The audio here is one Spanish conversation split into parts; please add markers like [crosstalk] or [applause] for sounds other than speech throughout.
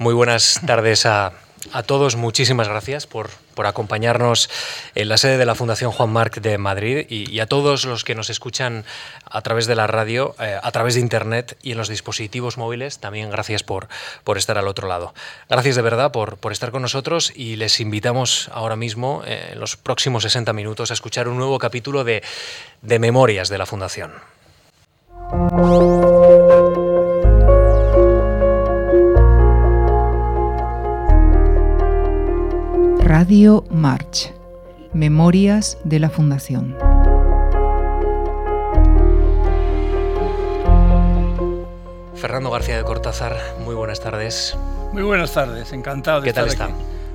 Muy buenas tardes a, todos. Muchísimas gracias por, por, acompañarnos en la sede de la Fundación Juan Marc de Madrid y, a todos los que nos escuchan a través de la radio, eh, a través de Internet y en los dispositivos móviles. También gracias por, por estar al otro lado. Gracias de verdad por, por estar con nosotros y les invitamos ahora mismo, eh, en los próximos 60 minutos, a escuchar un nuevo capítulo de, de Memorias de la Fundación. Radio March, Memorias de la Fundación. Fernando García de Cortázar, muy buenas tardes. Muy buenas tardes, encantado de ¿Qué tal está?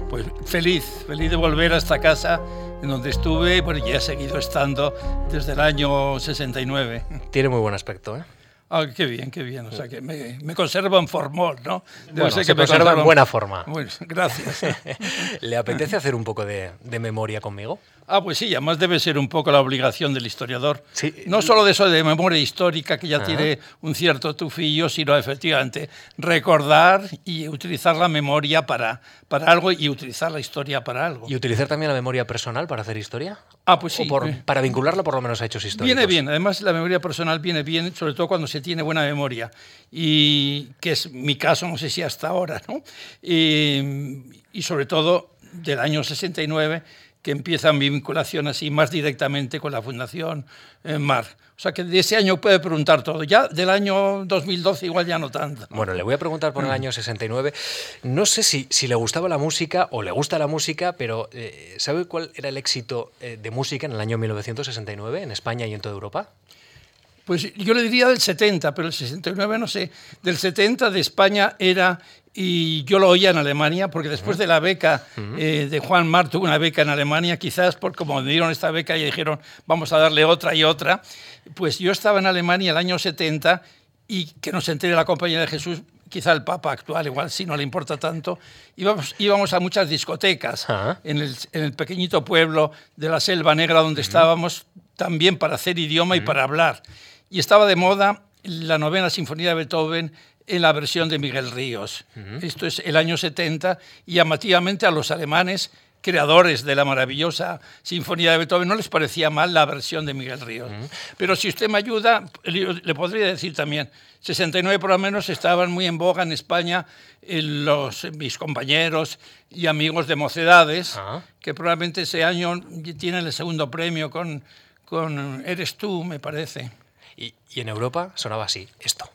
Pues feliz, feliz de volver a esta casa en donde estuve, bueno, ya he seguido estando desde el año 69. Tiene muy buen aspecto, ¿eh? Ah, qué bien, qué bien. O sea, que me, me conserva en formol, ¿no? Debe ser que me conserva en buena forma. Bueno, gracias. [laughs] ¿Le apetece hacer un poco de, de memoria conmigo? Ah, pues sí, además debe ser un poco la obligación del historiador. Sí. No solo de eso de memoria histórica, que ya tiene un cierto tufillo, sino efectivamente recordar y utilizar la memoria para, para algo y utilizar la historia para algo. ¿Y utilizar también la memoria personal para hacer historia? Ah, pues sí. O por, para vincularla por lo menos a hechos históricos. Viene bien, además la memoria personal viene bien, sobre todo cuando se tiene buena memoria. Y que es mi caso, no sé si hasta ahora, ¿no? Y, y sobre todo del año 69 que empieza mi vinculación así más directamente con la Fundación eh, MAR. O sea que de ese año puede preguntar todo. Ya del año 2012 igual ya no tanto. Bueno, le voy a preguntar por el año 69. No sé si, si le gustaba la música o le gusta la música, pero eh, ¿sabe cuál era el éxito eh, de música en el año 1969 en España y en toda Europa? Pues yo le diría del 70, pero el 69 no sé. Del 70 de España era y yo lo oía en Alemania, porque después de la beca eh, de Juan Mar, tuve una beca en Alemania, quizás por como me dieron esta beca y dijeron, vamos a darle otra y otra, pues yo estaba en Alemania el año 70 y que nos entere la Compañía de Jesús, quizá el Papa actual, igual si no le importa tanto, íbamos, íbamos a muchas discotecas en, el, en, el, pequeñito pueblo de la Selva Negra donde estábamos, también para hacer idioma y para hablar. Y estaba de moda la novena sinfonía de Beethoven en la versión de Miguel Ríos. Esto es el año 70 y llamativamente a los alemanes creadores de la maravillosa Sinfonía de Beethoven, no les parecía mal la versión de Miguel Ríos. Pero si usted me ayuda, le podría decir también, 69 por lo menos estaban muy en boga en España los, mis compañeros y amigos de Mocedades, que probablemente ese año tienen el segundo premio con, con Eres tú, me parece. Y, y en Europa sonaba así, esto.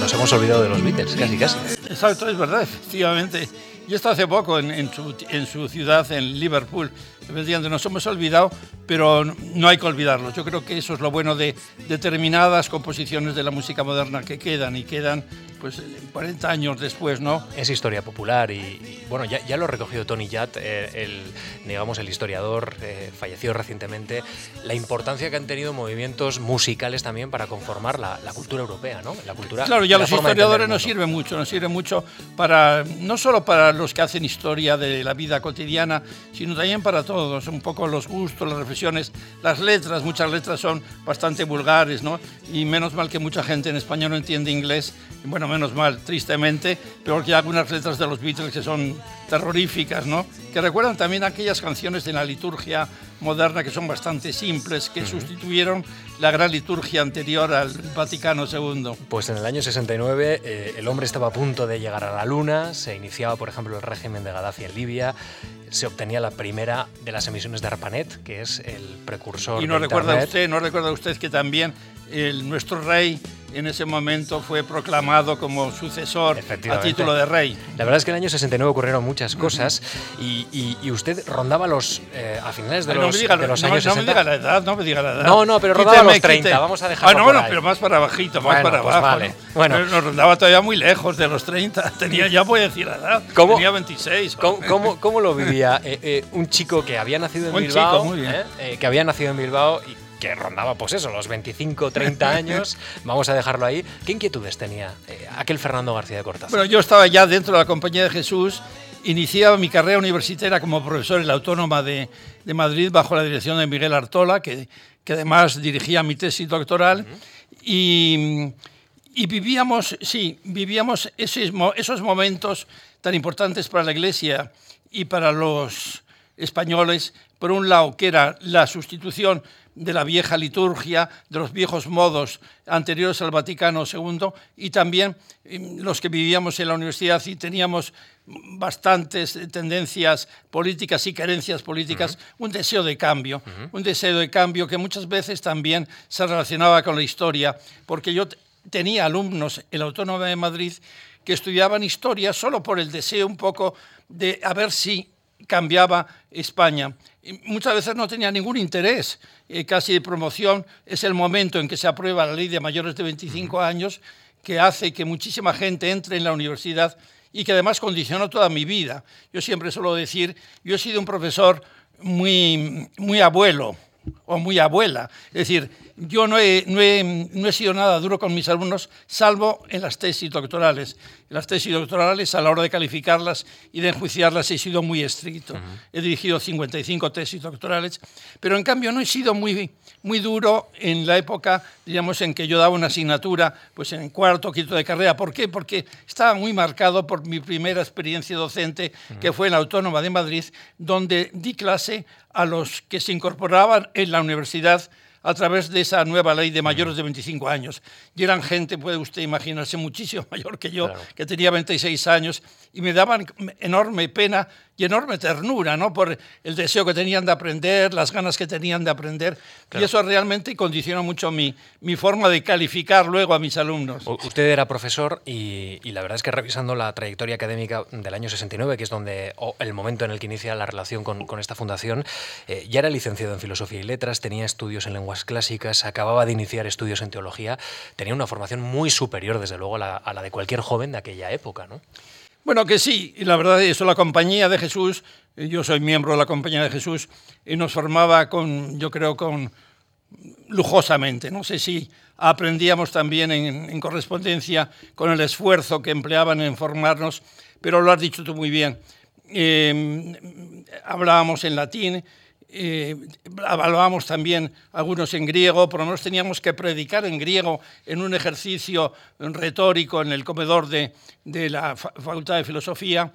Nos hemos olvidado de los Beatles, casi casi. Exacto, es verdad, efectivamente. Yo estaba hace poco en, en, su, en su ciudad, en Liverpool, nos hemos olvidado, pero no hay que olvidarlos. Yo creo que eso es lo bueno de determinadas composiciones de la música moderna que quedan y quedan pues 40 años después, ¿no? Es historia popular y, bueno, ya, ya, lo ha recogido Tony Yatt, eh, el, digamos, el historiador eh, fallecido recientemente, la importancia que han tenido movimientos musicales también para conformar la, la cultura europea, ¿no? La cultura. Claro, ya los historiadores nos sirven mucho, nos sirve mucho para, no solo para los que hacen historia de la vida cotidiana, sino también para todos, un poco los gustos, las reflexiones, las letras, muchas letras son bastante vulgares, ¿no? Y menos mal que mucha gente en España no entiende inglés, bueno, menos mal, tristemente, pero que algunas letras de los Beatles que son terroríficas, ¿no? Que recuerdan también aquellas canciones de la liturgia moderna que son bastante simples, que sustituyeron la gran liturgia anterior al Vaticano II. Pues en el año 69 eh, el hombre estaba a punto de llegar a la Luna, se iniciaba, por ejemplo, el régimen de Gaddafi en Libia, se obtenía la primera de las emisiones de ARPANET, que es el precursor y no de recuerda Internet. usted, no recuerda usted que también el, nuestro rey en ese momento fue proclamado como sucesor a título de rey. La verdad es que en el año 69 ocurrieron muchas cosas y, y, y, usted rondaba los eh, a finales de Ay, los, no me diga, de los no, años no 60. me diga la edad, no me diga la edad. No, no, pero rondaba Quíteme, los 30, quite. vamos a dejarlo Ah, no, por no, ahí. pero más para bajito, más Bueno, para pues abajo. vale. ¿no? Bueno. Nos- Nos rondaba todavía muy lejos de los 30. [laughs] Tenía, ya voy a decir la edad. ¿Cómo? Tenía 26. ¿Cómo, cómo, cómo lo vivía eh, eh, un chico que había nacido en Un Bilbao, chico, muy bien. eh, eh, que había nacido en Bilbao y que rondaba, pues eso, los 25, 30 años. [laughs] Vamos a dejarlo ahí. ¿Qué inquietudes tenía eh, aquel Fernando García de Cortázar? Bueno, yo estaba ya dentro de la Compañía de Jesús. Iniciaba mi carrera universitaria como profesor en la Autónoma de, de Madrid bajo la dirección de Miguel Artola, que, que además dirigía mi tesis doctoral. y, y, vivíamos, sí, vivíamos esos, esos momentos tan importantes para la Iglesia y para los españoles, por un lado, que era la sustitución de la vieja liturgia, de los viejos modos anteriores al Vaticano II, y también em, los que vivíamos en la universidad y teníamos bastantes tendencias políticas y carencias políticas, un deseo de cambio, un deseo de cambio que muchas veces también se relacionaba con la historia, porque yo tenía alumnos en la Autónoma de Madrid que estudiaban historia solo por el deseo un poco de a ver si cambiaba España. Muchas veces no tenía ningún interés, eh, casi de promoción. Es el momento en que se aprueba la ley de mayores de 25 años que hace que muchísima gente entre en la universidad y que además condicionó toda mi vida. Yo siempre suelo decir, yo he sido un profesor muy, muy abuelo o muy abuela. Es decir, yo no he, no, he, no he, sido nada duro con mis alumnos, salvo en las tesis doctorales. En las tesis doctorales, a la hora de calificarlas y de enjuiciarlas, he sido muy estricto. Uh -huh. He dirigido 55 tesis doctorales, pero en cambio no he sido muy, muy duro en la época, digamos, en que yo daba una asignatura, pues en cuarto, quinto de carrera. ¿Por qué? Porque estaba muy marcado por mi primera experiencia docente, uh -huh. que fue en la Autónoma de Madrid, donde di clase a los que se incorporaban en la universidad a través de esa nueva ley de mayores de 25 años. Y eran gente, puede usted imaginarse, muchísimo [laughs] mayor que yo, claro. que tenía 26 años, y me daban enorme pena y enorme ternura, ¿no? Por el deseo que tenían de aprender, las ganas que tenían de aprender. Claro. Y eso realmente condicionó mucho mi, mi forma de calificar luego a mis alumnos. Usted era profesor y, y, la verdad es que revisando la trayectoria académica del año 69, que es donde el momento en el que inicia la relación con, con esta fundación, eh, ya era licenciado en Filosofía y Letras, tenía estudios en lenguas clásicas, acababa de iniciar estudios en teología, tenía una formación muy superior, desde luego, a la, a la de cualquier joven de aquella época, ¿no? Bueno, que sí, y la verdad es eso, la Compañía de Jesús, yo soy miembro de la Compañía de Jesús, y nos formaba con, yo creo, con lujosamente. No sé si aprendíamos también en, en correspondencia con el esfuerzo que empleaban en formarnos, pero lo has dicho tú muy bien. Eh, hablábamos en latín, eh, también algunos en griego, por lo menos teníamos que predicar en griego en un ejercicio retórico en el comedor de, de la Facultad de Filosofía.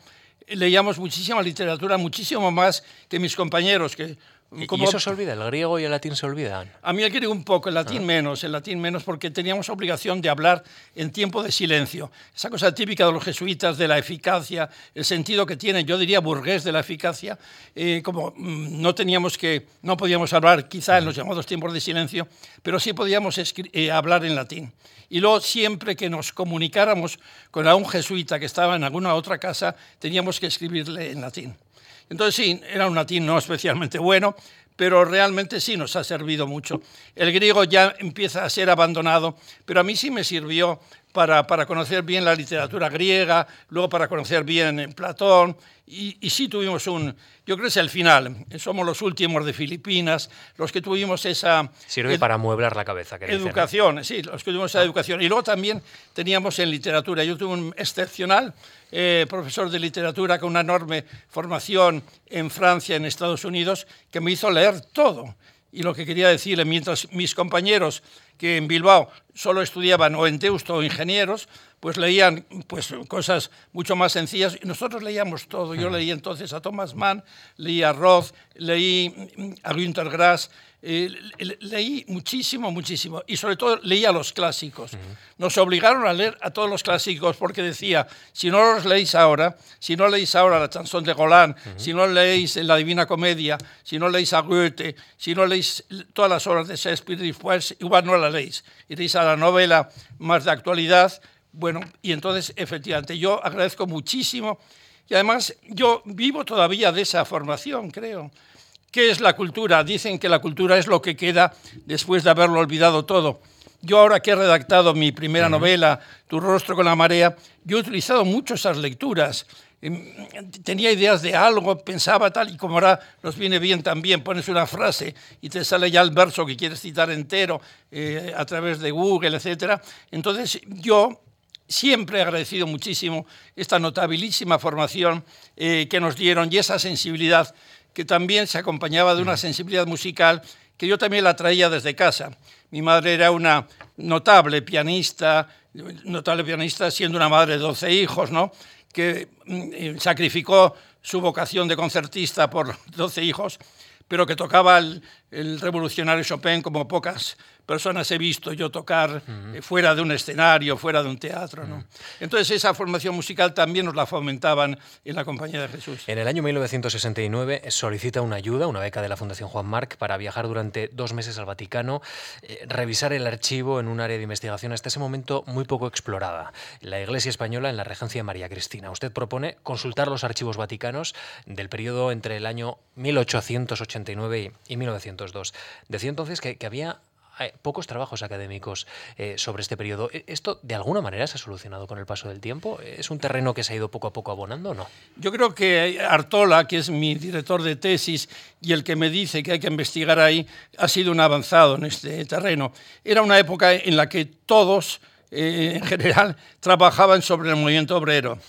Leíamos muchísima literatura, muchísimo más que mis compañeros, que como, ¿Y eso se olvida? ¿El griego y el latín se olvidan? A mí el griego un poco, el latín ah. menos, el latín menos, porque teníamos obligación de hablar en tiempo de silencio. Esa cosa típica de los jesuitas, de la eficacia, el sentido que tienen, yo diría burgués de la eficacia, eh, como mmm, no teníamos que, no podíamos hablar quizá en los llamados tiempos de silencio, pero sí podíamos eh, hablar en latín. Y luego siempre que nos comunicáramos con algún jesuita que estaba en alguna otra casa, teníamos que escribirle en latín. Entonces sí, era un latín no especialmente bueno, pero realmente sí nos ha servido mucho. El griego ya empieza a ser abandonado, pero a mí sí me sirvió para, para conocer bien la literatura griega, luego para conocer bien Platón, y, y, sí tuvimos un, yo creo que es el final, somos los últimos de Filipinas, los que tuvimos esa... Sirve para amueblar la cabeza. Que educación, dicen, ¿eh? sí, los que tuvimos esa ah. educación. Y luego también teníamos en literatura, yo tuve un excepcional eh, profesor de literatura con una enorme formación en Francia, en Estados Unidos, que me hizo leer todo. Y lo que quería decirle, mientras mis compañeros que en Bilbao solo estudiaban o en Deusto o ingenieros, pues leían pues, cosas mucho más sencillas nosotros leíamos todo. Yo leí entonces a Thomas Mann, leí a Roth, leí a Günter Grass, eh, leí muchísimo, muchísimo y sobre todo leía los clásicos. Nos obligaron a leer a todos los clásicos porque decía, si no los leéis ahora, si no leéis ahora la chanson de Golan, si no leéis la Divina Comedia, si no leéis a Goethe, si no leéis todas las obras de Shakespeare, pues igual no la leéis. Iréis a la novela más de actualidad, bueno, y entonces, efectivamente, yo agradezco muchísimo y además yo vivo todavía de esa formación, creo. ¿Qué es la cultura? Dicen que la cultura es lo que queda después de haberlo olvidado todo. Yo ahora que he redactado mi primera novela, Tu rostro con la marea, yo he utilizado mucho esas lecturas. em, tenía ideas de algo, pensaba tal, y como ahora nos viene bien también, pones una frase y te sale ya el verso que quieres citar entero eh, a través de Google, etc. Entonces yo siempre he agradecido muchísimo esta notabilísima formación eh, que nos dieron y esa sensibilidad que también se acompañaba de una sensibilidad musical que yo también la traía desde casa. Mi madre era una notable pianista, notable pianista siendo una madre de 12 hijos, ¿no? que mm, sacrificó su vocación de concertista por 12 hijos, pero que tocaba el, el revolucionario Chopin como pocas personas he visto yo tocar eh, fuera de un escenario, fuera de un teatro. ¿no? Entonces esa formación musical también nos la fomentaban en la Compañía de Jesús. En el año 1969 solicita una ayuda, una beca de la Fundación Juan Marc para viajar durante dos meses al Vaticano, eh, revisar el archivo en un área de investigación hasta ese momento muy poco explorada, la Iglesia Española en la regencia de María Cristina. Usted propone consultar los archivos vaticanos del periodo entre el año 1889 y 1902. Decía entonces que, que había hay pocos trabajos académicos eh, sobre este periodo. ¿E-, ¿Esto de alguna manera se ha solucionado con el paso del tiempo? ¿Es un terreno que se ha ido poco a poco abonando o no? Yo creo que Artola, que es mi director de tesis y el que me dice que hay que investigar ahí, ha sido un avanzado en este terreno. Era una época en la que todos, eh, en general, trabajaban sobre el movimiento obrero.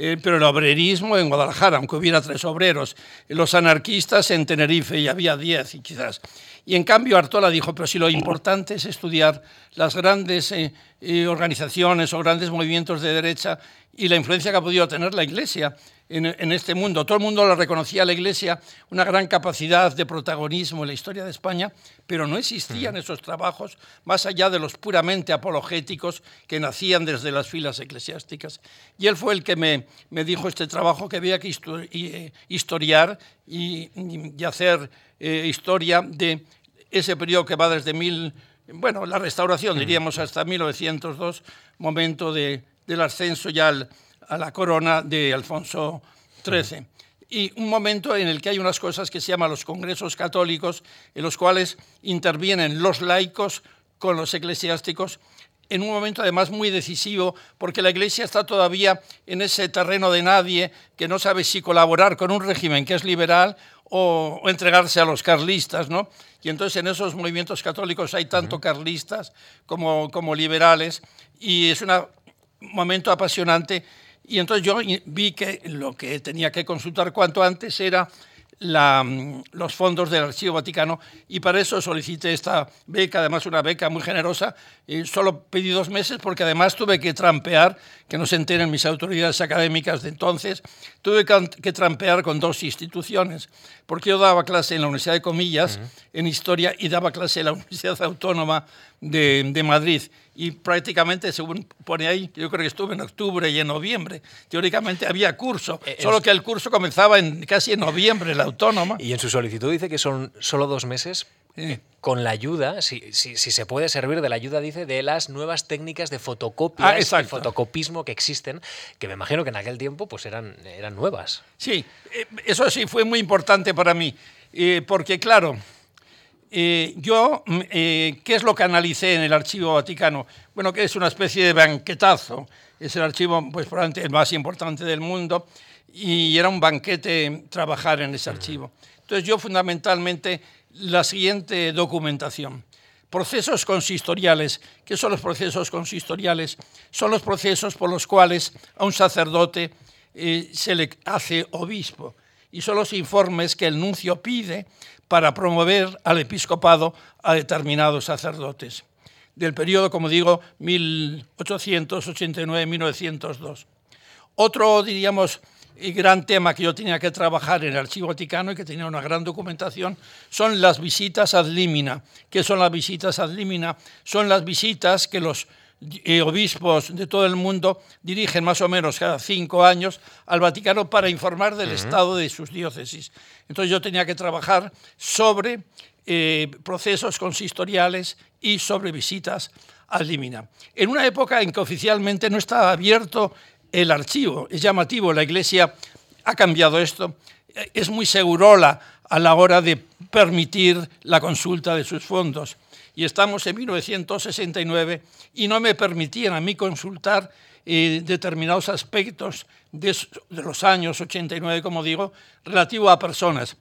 Eh, pero el obrerismo en Guadalajara, aunque hubiera tres obreros, los anarquistas en Tenerife y había diez y quizás. Y en cambio Artola dijo, pero si lo importante es estudiar las grandes eh, eh, organizaciones o grandes movimientos de derecha y la influencia que ha podido tener la Iglesia en, este mundo. Todo el mundo le reconocía a la Iglesia una gran capacidad de protagonismo en la historia de España, pero no existían esos trabajos más allá de los puramente apologéticos que nacían desde las filas eclesiásticas. Y él fue el que me, me dijo este trabajo que había que eh, historiar y, y hacer historia de ese periodo que va desde mil, bueno, la restauración, diríamos, hasta 1902, momento de, del ascenso ya a la corona de Alfonso XIII. Y un momento en el que hay unas cosas que se llaman los congresos católicos, en los cuales intervienen los laicos con los eclesiásticos en un momento además muy decisivo, porque la Iglesia está todavía en ese terreno de nadie que no sabe si colaborar con un régimen que es liberal o, entregarse a los carlistas, ¿no? Y entonces en esos movimientos católicos hay tanto carlistas como, como liberales y es un momento apasionante. Y entonces yo vi que lo que tenía que consultar cuanto antes era la, los fondos del Archivo Vaticano. Y para eso solicité esta beca, además una beca muy generosa. Y solo pedí dos meses porque además tuve que trampear, que no se enteren mis autoridades académicas de entonces, tuve que trampear con dos instituciones, porque yo daba clase en la Universidad de Comillas, en Historia, y daba clase en la Universidad Autónoma de, de Madrid y prácticamente, según pone ahí, yo creo que estuve en octubre y en noviembre. Teóricamente había curso, eh, solo que el curso comenzaba en, casi en noviembre, la autónoma. Y en su solicitud dice que son solo dos meses con la ayuda, si, si, se puede servir de la ayuda, dice, de las nuevas técnicas de fotocopia ah, y fotocopismo que existen, que me imagino que en aquel tiempo pues eran, eran nuevas. Sí, eh, eso sí fue muy importante para mí, eh, porque claro, eh, yo, mm, eh, ¿qué es lo que analicé en el Archivo Vaticano? Bueno, que es una especie de banquetazo. Es el archivo, pues, probablemente el más importante del mundo y era un banquete trabajar en ese archivo. Entonces, yo fundamentalmente la siguiente documentación. Procesos consistoriales. ¿Qué son los procesos consistoriales? Son los procesos por los cuales a un sacerdote eh, se le hace obispo y son los informes que el nuncio pide para promover al episcopado a determinados sacerdotes, del periodo, como digo, 1889-1902. Otro, diríamos, gran tema que yo tenía que trabajar en el Archivo Vaticano y que tenía una gran documentación son las visitas ad limina. ¿Qué son las visitas ad limina? Son las visitas que los eh, obispos de todo el mundo dirigen más o menos cada cinco años al Vaticano para informar del estado de sus diócesis. Entonces yo tenía que trabajar sobre eh, procesos consistoriales y sobre visitas al límina. En una época en que oficialmente no estaba abierto el archivo, es llamativo, la Iglesia ha cambiado esto, es muy segurola a la hora de permitir la consulta de sus fondos y estamos en 1969 y no me permitían a mí consultar eh, determinados aspectos de, los años 89, como digo, relativo a personas.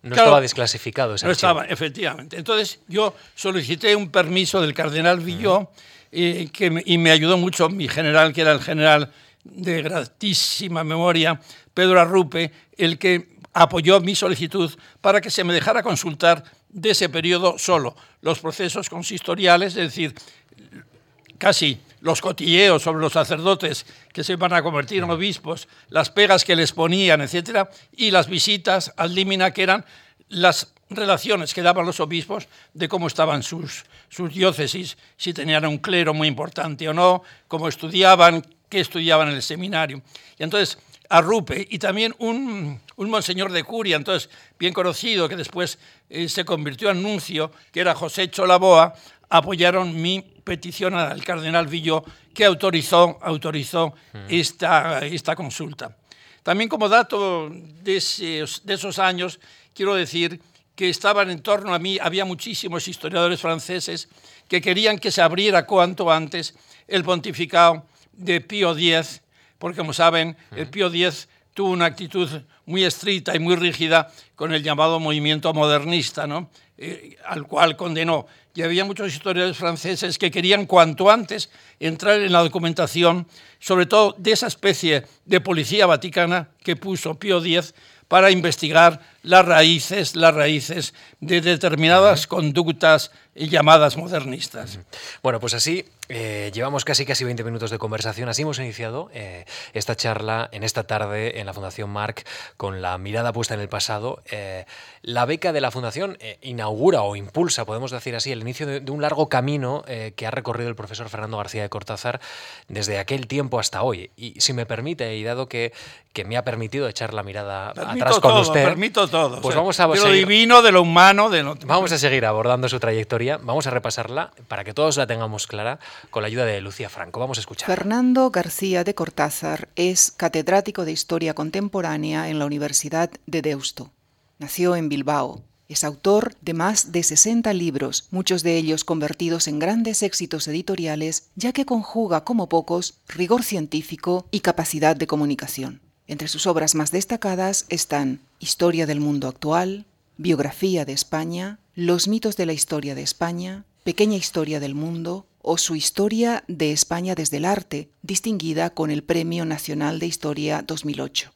No estaba desclasificado ese No estaba, efectivamente. Entonces yo solicité un permiso del cardenal Villó eh, que y me ayudó mucho mi general, que era el general de gratísima memoria, Pedro Arrupe, el que apoyó mi solicitud para que se me dejara consultar de ese periodo solo los procesos consistoriales, es decir, casi los cotilleos sobre los sacerdotes que se van a convertir en obispos, las pegas que les ponían, etcétera, y las visitas al límina, que eran las relaciones que daban los obispos de cómo estaban sus, sus diócesis, si tenían un clero muy importante o no, cómo estudiaban, qué estudiaban en el seminario. Y entonces, Arrupe y también un, un monseñor de Curia, entonces bien conocido, que después eh, se convirtió en nuncio, que era José Cholaboa, apoyaron mi petición al cardenal Villó, que autorizó, autorizó esta, esta consulta. También como dato de esos años, quiero decir que estaban en torno a mí, había muchísimos historiadores franceses que querían que se abriera cuanto antes el pontificado de Pío X, porque como saben, el Pío X tuvo una actitud muy estricta y muy rígida con el llamado movimiento modernista, ¿no? Eh, al cual condenó. Y había muchos historiadores franceses que querían cuanto antes entrar en la documentación, sobre todo de esa especie de policía vaticana que puso Pío X para investigar las raíces, las raíces de determinadas conductas llamadas modernistas. Bueno, pues así eh, llevamos casi casi 20 minutos de conversación. Así hemos iniciado eh, esta charla en esta tarde en la Fundación Marc con la mirada puesta en el pasado. Eh, la beca de la Fundación inaugura o impulsa, podemos decir así, el inicio de, un largo camino que ha recorrido el profesor Fernando García de Cortázar desde aquel tiempo hasta hoy. Y si me permite, y dado que, que me ha permitido echar la mirada atrás con usted, permito todo. Pues vamos a de lo divino, de lo humano, de lo... Vamos a seguir abordando su trayectoria. Vamos a repasarla para que todos la tengamos clara con la ayuda de Lucía Franco. Vamos a escuchar. Fernando García de Cortázar es catedrático de Historia Contemporánea en la Universidad de Deusto. Nació en Bilbao. Es autor de más de 60 libros, muchos de ellos convertidos en grandes éxitos editoriales, ya que conjuga como pocos rigor científico y capacidad de comunicación. Entre sus obras más destacadas están Historia del Mundo Actual, Biografía de España, Los mitos de la historia de España, Pequeña Historia del Mundo o su Historia de España desde el arte, distinguida con el Premio Nacional de Historia 2008.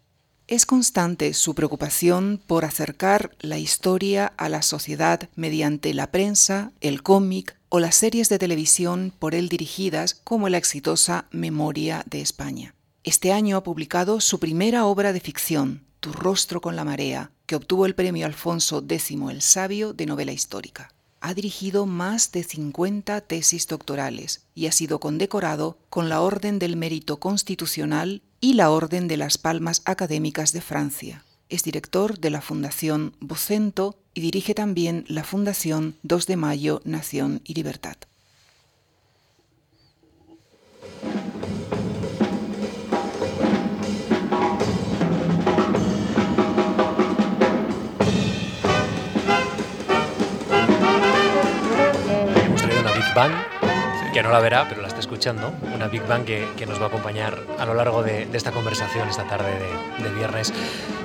Es constante su preocupación por acercar la historia a la sociedad mediante la prensa, el cómic o las series de televisión por él dirigidas como la exitosa Memoria de España. Este año ha publicado su primera obra de ficción, Tu rostro con la marea, que obtuvo el premio Alfonso X el Sabio de novela histórica. Ha dirigido más de 50 tesis doctorales y ha sido condecorado con la Orden del Mérito Constitucional y la Orden de las Palmas Académicas de Francia. Es director de la Fundación Vocento y dirige también la Fundación 2 de Mayo, Nación y Libertad. Bang, que no la verá, pero la está escuchando. Una Big Bang que, que nos va a acompañar a lo largo de, esta conversación esta tarde de, viernes.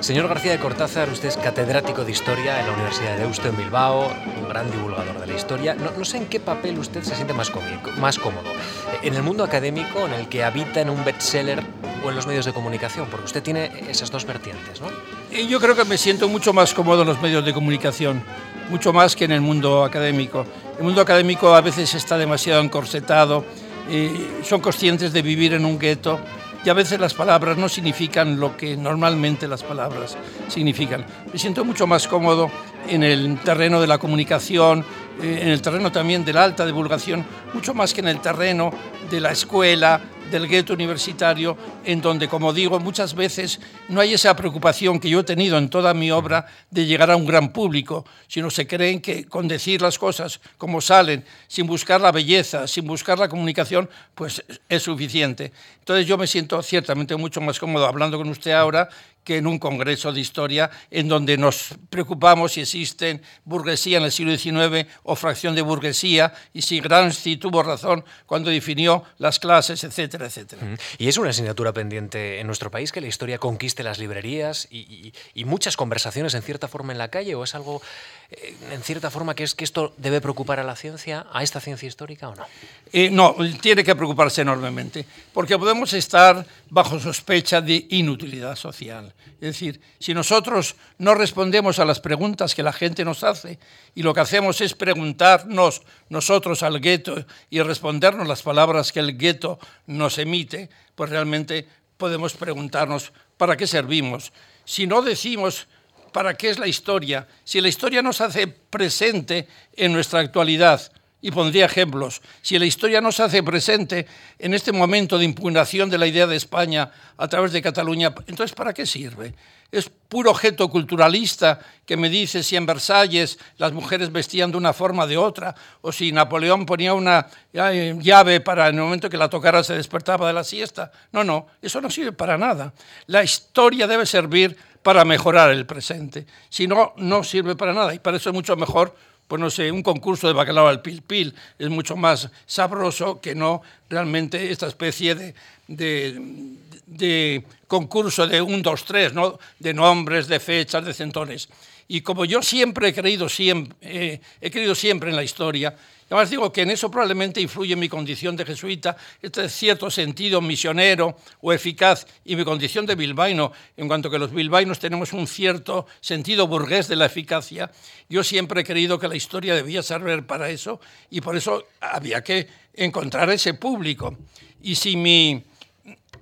Señor García de Cortázar, usted es catedrático de Historia en la Universidad de Deusto en Bilbao, un gran divulgador de la historia. No, no sé en qué papel usted se siente más, cómico, más cómodo. En el mundo académico, en el que habita en un bestseller o en los medios de comunicación, porque usted tiene esas dos vertientes, ¿no? Yo creo que me siento mucho más cómodo en los medios de comunicación, mucho más que en el mundo académico. El mundo académico a veces está demasiado encorsetado, son conscientes de vivir en un gueto y a veces las palabras no significan lo que normalmente las palabras significan. Me siento mucho más cómodo en el terreno de la comunicación, en el terreno también de la alta divulgación, mucho más que en el terreno de la escuela, del gueto universitario, en donde, como digo, muchas veces no hay esa preocupación que yo he tenido en toda mi obra de llegar a un gran público, sino se creen que con decir las cosas como salen, sin buscar la belleza, sin buscar la comunicación, pues es suficiente. Entonces yo me siento ciertamente mucho más cómodo hablando con usted ahora que en un congreso de historia en donde nos preocupamos si existen burguesía en el siglo XIX o fracción de burguesía y si Gramsci tuvo razón cuando definió las clases, Y es una asignatura pendiente en nuestro país que la historia conquiste las librerías y, muchas conversaciones en cierta forma en la calle o es algo eh, en cierta forma que es que esto debe preocupar a la ciencia, a esta ciencia histórica o no? Eh, no, tiene que preocuparse enormemente porque podemos estar bajo sospecha de inutilidad social. Es decir, si nosotros no respondemos a las preguntas que la gente nos hace y lo que hacemos es preguntarnos nosotros al gueto y respondernos las palabras que el gueto nos emite, pues realmente podemos preguntarnos para qué servimos. Si no decimos para qué es la historia, si la historia nos hace presente en nuestra actualidad, y pondría ejemplos. Si la historia no se hace presente en este momento de impugnación de la idea de España a través de Cataluña, entonces ¿para qué sirve? Es puro objeto culturalista que me dice si en Versalles las mujeres vestían de una forma o de otra, o si Napoleón ponía una llave para en el momento que la tocara se despertaba de la siesta. No, no, eso no sirve para nada. La historia debe servir para mejorar el presente. Si no, no sirve para nada. Y para eso es mucho mejor pues no sé, un concurso de bacalao al pil pil es mucho más sabroso que no realmente esta especie de, de, concurso de un, dos, tres, ¿no? de nombres, de fechas, de centones. Y como yo siempre he creído siempre, eh, he creído siempre en la historia, Además digo que en eso probablemente influye mi condición de jesuita, este cierto sentido misionero o eficaz y mi condición de bilbaíno, en cuanto que los bilbaínos tenemos un cierto sentido burgués de la eficacia. Yo siempre he creído que la historia debía servir para eso y por eso había que encontrar ese público. Y si mi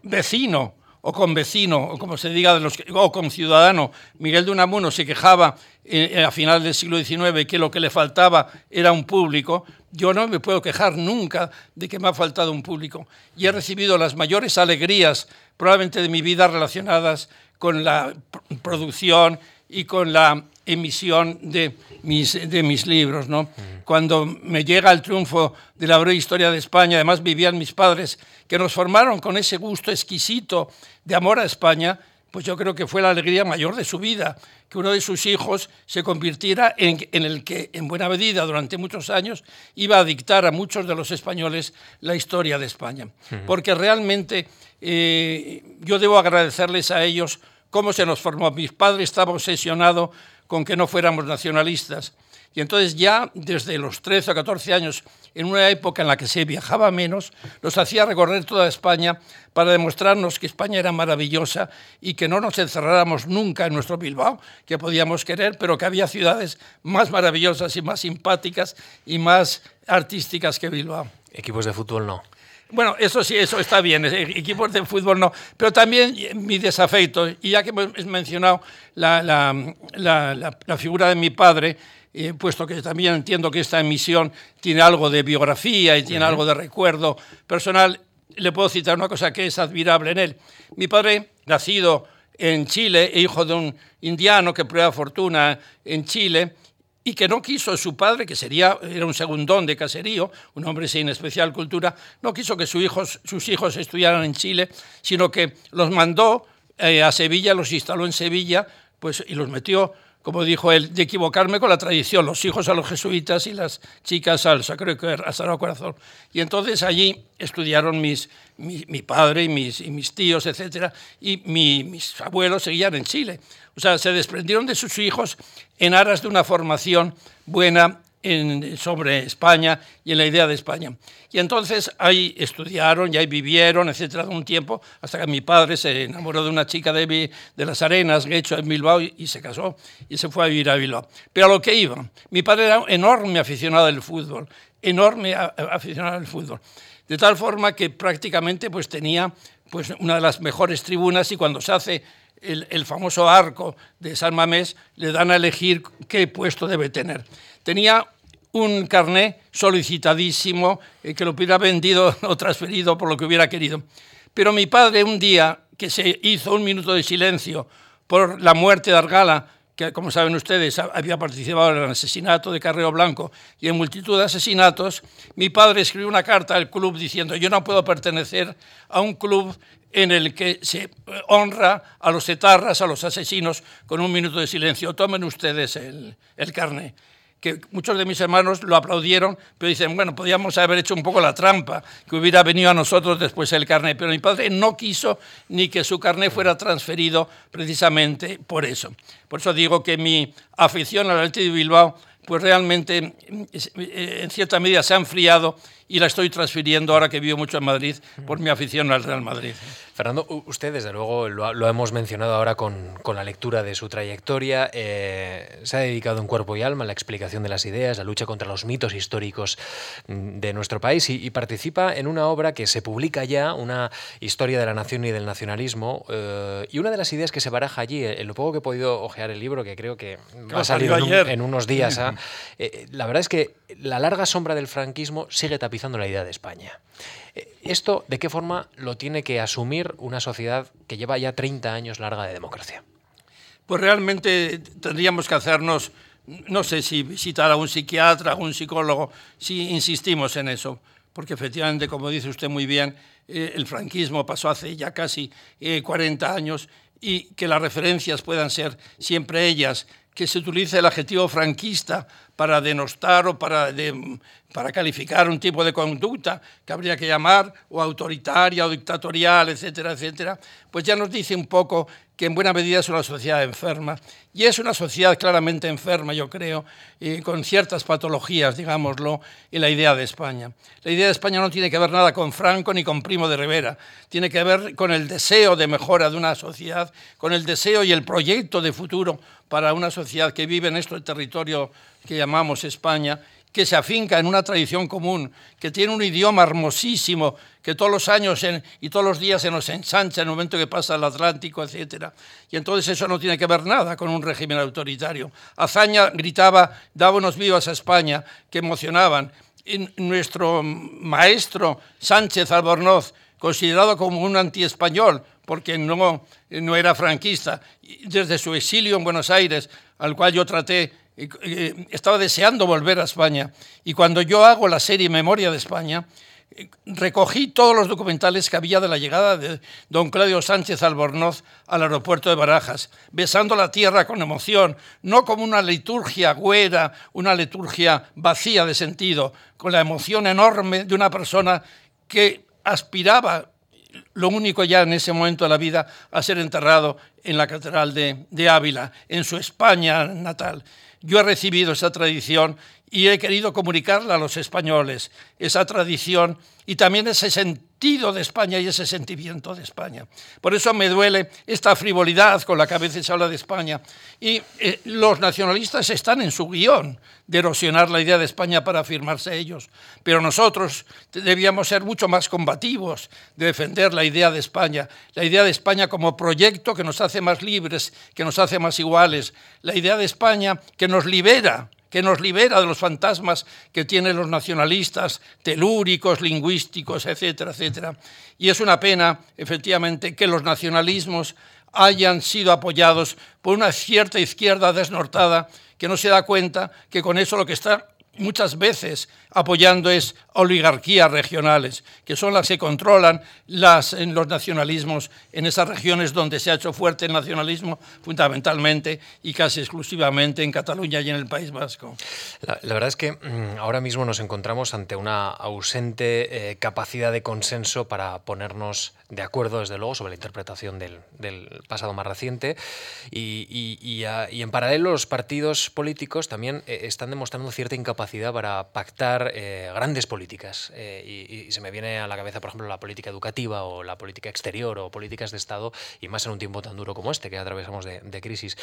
vecino o con vecino, o como se diga, de los, o con ciudadano, Miguel de Unamuno se quejaba eh, a finales del siglo XIX que lo que le faltaba era un público, yo no me puedo quejar nunca de que me ha faltado un público. Y he recibido las mayores alegrías probablemente de mi vida relacionadas con la producción y con la emisión de mis, de mis libros. ¿no? Cuando me llega el triunfo de la breve historia de España, además vivían mis padres, que nos formaron con ese gusto exquisito de amor a España, pues yo creo que fue la alegría mayor de su vida, que uno de sus hijos se convirtiera en, el que, en buena medida, durante muchos años, iba a dictar a muchos de los españoles la historia de España. Porque realmente eh, yo debo agradecerles a ellos cómo se nos formó. Mi padre estaba obsesionado con que no fuéramos nacionalistas. Y entonces ya desde los 13 o 14 años, en una época en la que se viajaba menos, nos hacía recorrer toda España para demostrarnos que España era maravillosa y que no nos encerráramos nunca en nuestro Bilbao, que podíamos querer, pero que había ciudades más maravillosas y más simpáticas y más artísticas que Bilbao. Equipos de fútbol no. Bueno, eso sí, eso está bien, e-, equipos de fútbol no, pero también mi desafeito, y ya que hemos mencionado la, la, figura de mi padre, eh, puesto que también entiendo que esta emisión tiene algo de biografía y tiene algo de recuerdo personal, le puedo citar una cosa que es admirable en él. Mi padre, nacido en Chile, e hijo de un indiano que prueba fortuna en Chile, y que no quiso su padre, que sería, era un segundón de caserío, un hombre sin especial cultura, no quiso que sus hijos, sus hijos estudiaran en Chile, sino que los mandó eh, a Sevilla, los instaló en Sevilla pues, y los metió como dijo él, de equivocarme con la tradición, los hijos a los jesuitas y las chicas al Sacro Corazón. Y entonces allí estudiaron mis, mi, padre y mis, mis, tíos, etc. Y mis abuelos seguían en Chile. O sea, se desprendieron de sus hijos en aras de una formación buena sobre España y en la idea de España. Y entonces ahí estudiaron y ahí vivieron, etcétera, un tiempo, hasta que mi padre se enamoró de una chica de, de las Arenas, hecho en Bilbao, y, se casó y se fue a vivir a Bilbao. Pero a lo que iba, mi padre era un enorme aficionado al fútbol, enorme aficionado al fútbol, de tal forma que prácticamente pues tenía pues una de las mejores tribunas y cuando se hace el, el, famoso arco de San Mamés, le dan a elegir qué puesto debe tener tenía un carné solicitadísimo eh, que lo hubiera vendido [laughs] o transferido por lo que hubiera querido. Pero mi padre un día que se hizo un minuto de silencio por la muerte de Argala, que como saben ustedes había participado en el asesinato de Carrero Blanco y en multitud de asesinatos, mi padre escribió una carta al club diciendo yo no puedo pertenecer a un club en el que se honra a los etarras, a los asesinos, con un minuto de silencio. Tomen ustedes el, el carné que muchos de mis hermanos lo aplaudieron, pero dicen, bueno, podíamos haber hecho un poco la trampa, que hubiera venido a nosotros después el carné, pero mi padre no quiso ni que su carné fuera transferido precisamente por eso. Por eso digo que mi afición al Atlético de Bilbao, pues realmente eh, en cierta medida se ha enfriado y la estoy transfiriendo ahora que vivo mucho en Madrid por mi afición al Real Madrid. Fernando, usted desde luego lo, hemos mencionado ahora con, con, la lectura de su trayectoria, eh, se ha dedicado en cuerpo y alma a la explicación de las ideas, la lucha contra los mitos históricos mm, de nuestro país y, participa en una obra que se publica ya, una historia de la nación y del nacionalismo, eh, y una de las ideas que se baraja allí, en lo poco que he podido ojear el libro, que creo que va a salir en, unos días, [laughs] ¿ah? eh, la verdad es que la larga sombra del franquismo sigue tapizando la idea de España. ¿Esto de qué forma lo tiene que asumir una sociedad que lleva ya 30 años larga de democracia? Pues realmente tendríamos que hacernos, no sé si visitar a un psiquiatra, a un psicólogo, si insistimos en eso, porque efectivamente, como dice usted muy bien, eh, el franquismo pasó hace ya casi 40 eh, años y que las referencias puedan ser siempre ellas, que se utilice el adjetivo franquista para denostar o para, para calificar un tipo de conducta que habría que llamar o autoritaria o dictatorial, etcétera, etcétera, pues ya nos dice un poco que en buena medida es una sociedad enferma. Y es una sociedad claramente enferma, yo creo, y con ciertas patologías, digámoslo, en la idea de España. La idea de España no tiene que ver nada con Franco ni con Primo de Rivera, tiene que ver con el deseo de mejora de una sociedad, con el deseo y el proyecto de futuro para una sociedad que vive en este territorio que llamamos España, que se afinca en una tradición común, que tiene un idioma hermosísimo, que todos los años y todos los días se nos ensancha en el momento que pasa el Atlántico, etc. Y entonces eso no tiene que ver nada con un régimen autoritario. Azaña gritaba, daba unos vivas a España, que emocionaban. nuestro maestro Sánchez Albornoz, considerado como un antiespañol, porque no, no era franquista, desde su exilio en Buenos Aires, al cual yo traté estaba deseando volver a España. Y cuando yo hago la serie Memoria de España, recogí todos los documentales que había de la llegada de don Claudio Sánchez Albornoz al aeropuerto de Barajas, besando la tierra con emoción, no como una liturgia güera, una liturgia vacía de sentido, con la emoción enorme de una persona que aspiraba, lo único ya en ese momento de la vida, a ser enterrado en la Catedral de, de Ávila, en su España natal. Yo he recibido esa tradición y he querido comunicarla a los españoles, esa tradición y también ese sentido de España y ese sentimiento de España. Por eso me duele esta frivolidad con la que a veces habla de España. Y eh, los nacionalistas están en su guion de erosionar la idea de España para afirmarse ellos. Pero nosotros debíamos ser mucho más combativos de defender la idea de España, la idea de España como proyecto que nos hace más libres, que nos hace más iguales, la idea de España que nos libera que nos libera de los fantasmas que tienen los nacionalistas telúricos, lingüísticos, etcétera, etcétera. Y es una pena, efectivamente, que los nacionalismos hayan sido apoyados por una cierta izquierda desnortada que no se da cuenta que con eso lo que está muchas veces apoyando es oligarquías regionales, que son las que controlan las, en los nacionalismos en esas regiones donde se ha hecho fuerte el nacionalismo, fundamentalmente y casi exclusivamente en Cataluña y en el País Vasco. La, verdad es que mm, ahora mismo nos encontramos ante una ausente eh, capacidad de consenso para ponernos de acuerdo, desde luego, sobre la interpretación del, pasado más reciente. Y, en paralelo, los partidos políticos también eh, están demostrando cierta incapacidad para pactar eh, grandes políticas. Eh, y, se me viene a la cabeza, por ejemplo, la política educativa o la política exterior o políticas de Estado, y más en un tiempo tan duro como este, que atravesamos de, crisis.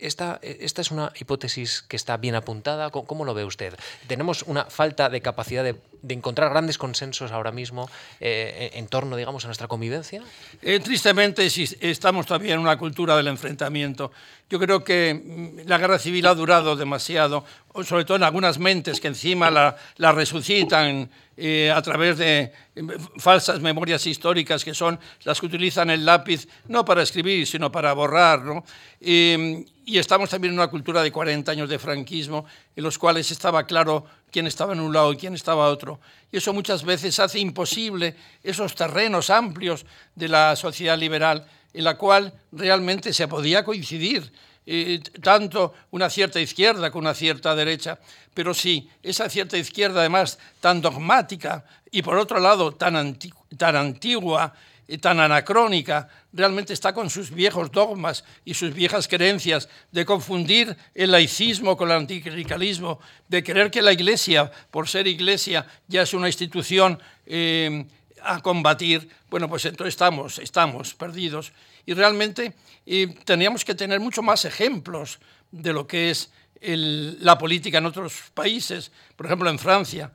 Esta, esta, es una hipótesis que está bien apuntada. ¿Cómo, lo ve usted? ¿Tenemos una falta de capacidad de, encontrar grandes consensos ahora mismo en torno, digamos, a nuestra convivencia? Eh, tristemente estamos todavía en una cultura del enfrentamiento. Yo creo que mm, la guerra civil ha durado demasiado, sobre todo en algunas unas mentes que encima la, resucitan eh, a través de eh, falsas memorias históricas que son las que utilizan el lápiz no para escribir, sino para borrar. ¿no? y estamos también en una cultura de 40 años de franquismo, en los cuales estaba claro quién estaba en un lado y quién estaba en otro. Y eso muchas veces hace imposible esos terrenos amplios de la sociedad liberal en la cual realmente se podía coincidir tanto una cierta izquierda con una cierta derecha, pero sí, esa cierta izquierda además tan dogmática y por otro lado tan, tan antigua y tan anacrónica, realmente está con sus viejos dogmas y sus viejas creencias de confundir el laicismo con el anticlericalismo, de creer que la Iglesia, por ser Iglesia, ya es una institución eh, a combatir, bueno, pues entonces estamos, estamos perdidos. Y realmente teníamos que tener mucho más ejemplos de lo que es la política en otros países, por ejemplo en Francia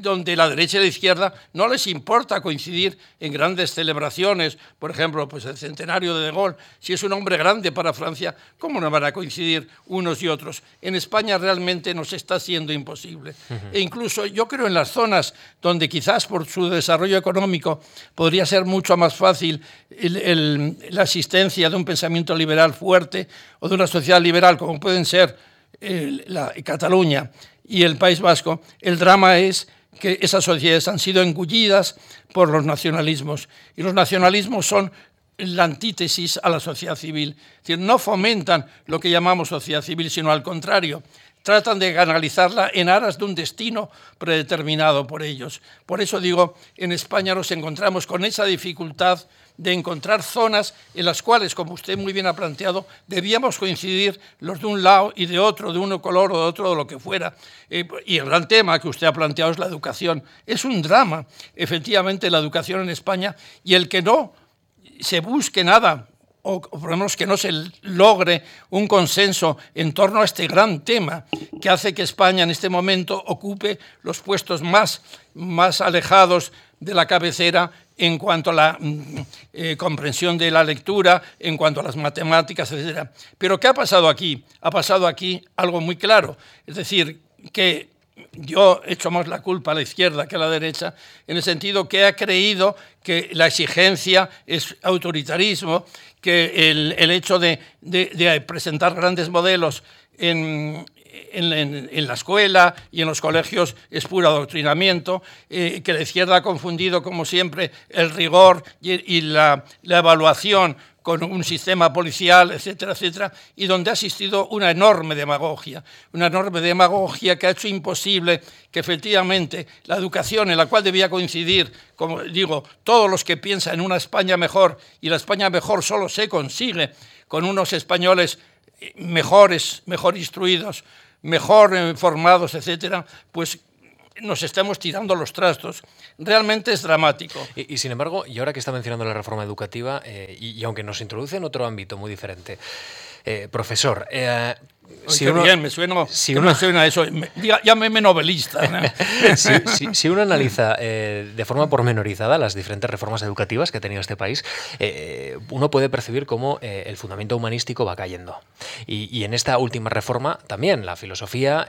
donde la derecha y la izquierda no les importa coincidir en grandes celebraciones, por ejemplo, pues el centenario de De Gaulle, si es un hombre grande para Francia, ¿cómo no van a coincidir unos y otros? En España realmente nos está siendo imposible. E incluso yo creo en las zonas donde quizás por su desarrollo económico podría ser mucho más fácil la existencia de un pensamiento liberal fuerte o de una sociedad liberal como pueden ser la, Cataluña y el País Vasco, el drama es que esas sociedades han sido engullidas por los nacionalismos. Y los nacionalismos son la antítesis a la sociedad civil. Es decir, no fomentan lo que llamamos sociedad civil, sino al contrario, tratan de canalizarla en aras de un destino predeterminado por ellos. Por eso digo, en España nos encontramos con esa dificultad de encontrar zonas en las cuales, como usted muy bien ha planteado, debíamos coincidir los de un lado y de otro, de uno color o de otro, de lo que fuera. Eh, y el gran tema que usted ha planteado es la educación. Es un drama, efectivamente, la educación en España y el que no se busque nada o por lo menos que no se logre un consenso en torno a este gran tema que hace que España en este momento ocupe los puestos más, más alejados de la cabecera en cuanto a la mm, eh, comprensión de la lectura, en cuanto a las matemáticas, etc. Pero ¿qué ha pasado aquí? Ha pasado aquí algo muy claro, es decir, que yo he hecho más la culpa a la izquierda que a la derecha, en el sentido que ha creído que la exigencia es autoritarismo, que el, hecho de presentar grandes modelos en, en, la escuela y en los colegios es puro adoctrinamiento, eh, que la izquierda ha confundido, como siempre, el rigor y, la, evaluación con un sistema policial, etcétera, etcétera, y donde ha existido una enorme demagogia, una enorme demagogia que ha hecho imposible que efectivamente la educación en la cual debía coincidir, como digo, todos los que piensan en una España mejor, y la España mejor solo se consigue con unos españoles eh, mejores, mejor instruidos, mejor informados, etcétera, pues nos estamos tirando los trastos. Realmente es dramático. Y, sin embargo, y ahora que está mencionando la reforma educativa, eh, y, aunque nos introduce en otro ámbito muy diferente, eh, profesor, eh, si uno, bien, me suena, si uno, suena eso. llámeme novelista. [laughs] si, uno analiza eh, de forma pormenorizada las diferentes reformas educativas que ha tenido este país, eh, uno puede percibir cómo eh, el fundamento humanístico va cayendo. Y, en esta última reforma también la filosofía,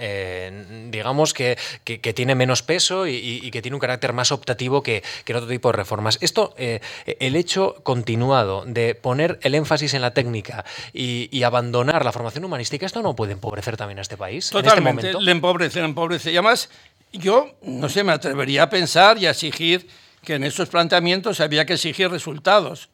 digamos que, tiene menos peso y, que tiene un carácter más optativo que, en otro tipo de reformas. Esto, el hecho continuado de poner el énfasis en la técnica y, abandonar la formación humanística, esto no puede empobrecer también a este país. Este Totalmente, le empobrece, le empobrece. Y además, yo, no sé, me atrevería a pensar y a exigir que en esos planteamientos había que exigir resultados.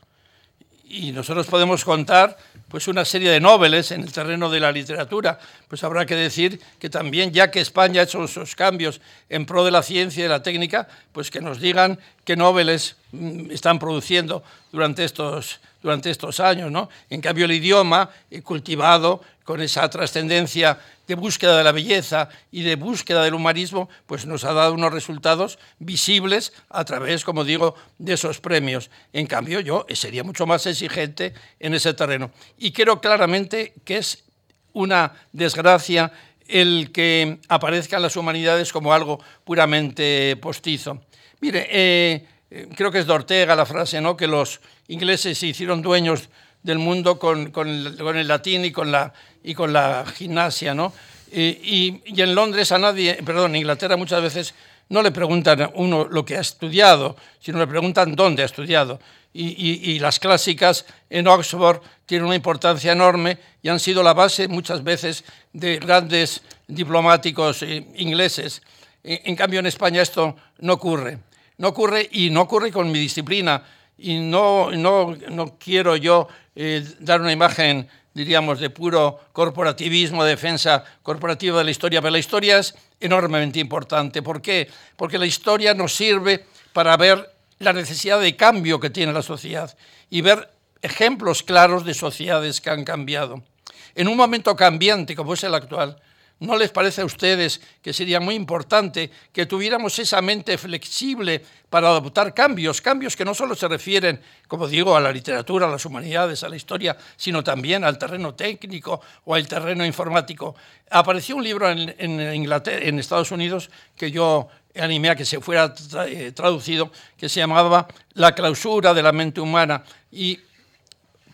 Y nosotros podemos contar pues una serie de noveles en el terreno de la literatura. Pues habrá que decir que también, ya que España ha hecho esos cambios en pro de la ciencia y de la técnica, pues que nos digan qué noveles mm, están produciendo durante estos, durante estos años. ¿no? En cambio, el idioma, cultivado con esa trascendencia de búsqueda de la belleza y de búsqueda del humanismo, pues nos ha dado unos resultados visibles a través, como digo, de esos premios. En cambio, yo sería mucho más exigente en ese terreno. Y creo claramente que es una desgracia el que aparezcan las humanidades como algo puramente postizo. Mire, eh, eh, creo que es de Ortega la frase, ¿no? que los ingleses se hicieron dueños del mundo con, el, latín y con la, y con la gimnasia. ¿no? y, en Londres a nadie, perdón, en Inglaterra muchas veces no le preguntan a uno lo que ha estudiado, sino le preguntan dónde ha estudiado. Y, las clásicas en Oxford tienen una importancia enorme y han sido la base muchas veces de grandes diplomáticos eh, ingleses. En, cambio, en España esto no ocurre. No ocurre y no ocurre con mi disciplina. Y no, no, no quiero yo eh, dar una imagen diríamos, de puro corporativismo, defensa corporativa de la historia, pero la historia es enormemente importante. ¿Por qué? Porque la historia nos sirve para ver la necesidad de cambio que tiene la sociedad y ver ejemplos claros de sociedades que han cambiado. En un momento cambiante como es el actual, ¿No les parece a ustedes que sería muy importante que tuviéramos esa mente flexible para adoptar cambios, cambios que no solo se refieren, como digo, a la literatura, a las humanidades, a la historia, sino también al terreno técnico o al terreno informático? Apareció un libro en, Inglaterra, en Estados Unidos que yo animé a que se fuera eh, traducido, que se llamaba La clausura de la mente humana y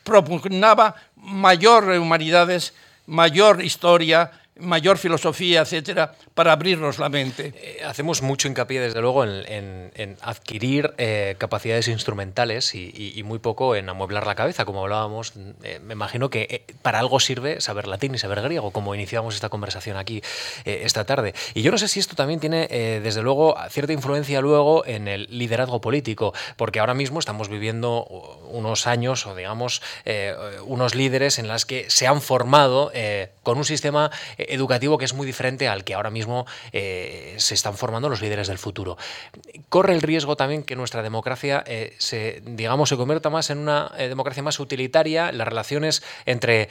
propugnaba mayor humanidades, mayor historia, mayor filosofía, etcétera, para abrirnos la mente. Eh, hacemos mucho hincapié, desde luego, en, adquirir eh, capacidades instrumentales y, muy poco en amueblar la cabeza, como hablábamos. Eh, me imagino que para algo sirve saber latín y saber griego, como iniciamos esta conversación aquí esta tarde. Y yo no sé si esto también tiene, desde luego, cierta influencia luego en el liderazgo político, porque ahora mismo estamos viviendo unos años o, digamos, unos líderes en las que se han formado con un sistema educativo que es muy diferente al que ahora mismo eh, se están formando los líderes del futuro. Corre el riesgo también que nuestra democracia eh, se, digamos, se convierta más en una eh, democracia más utilitaria, las relaciones entre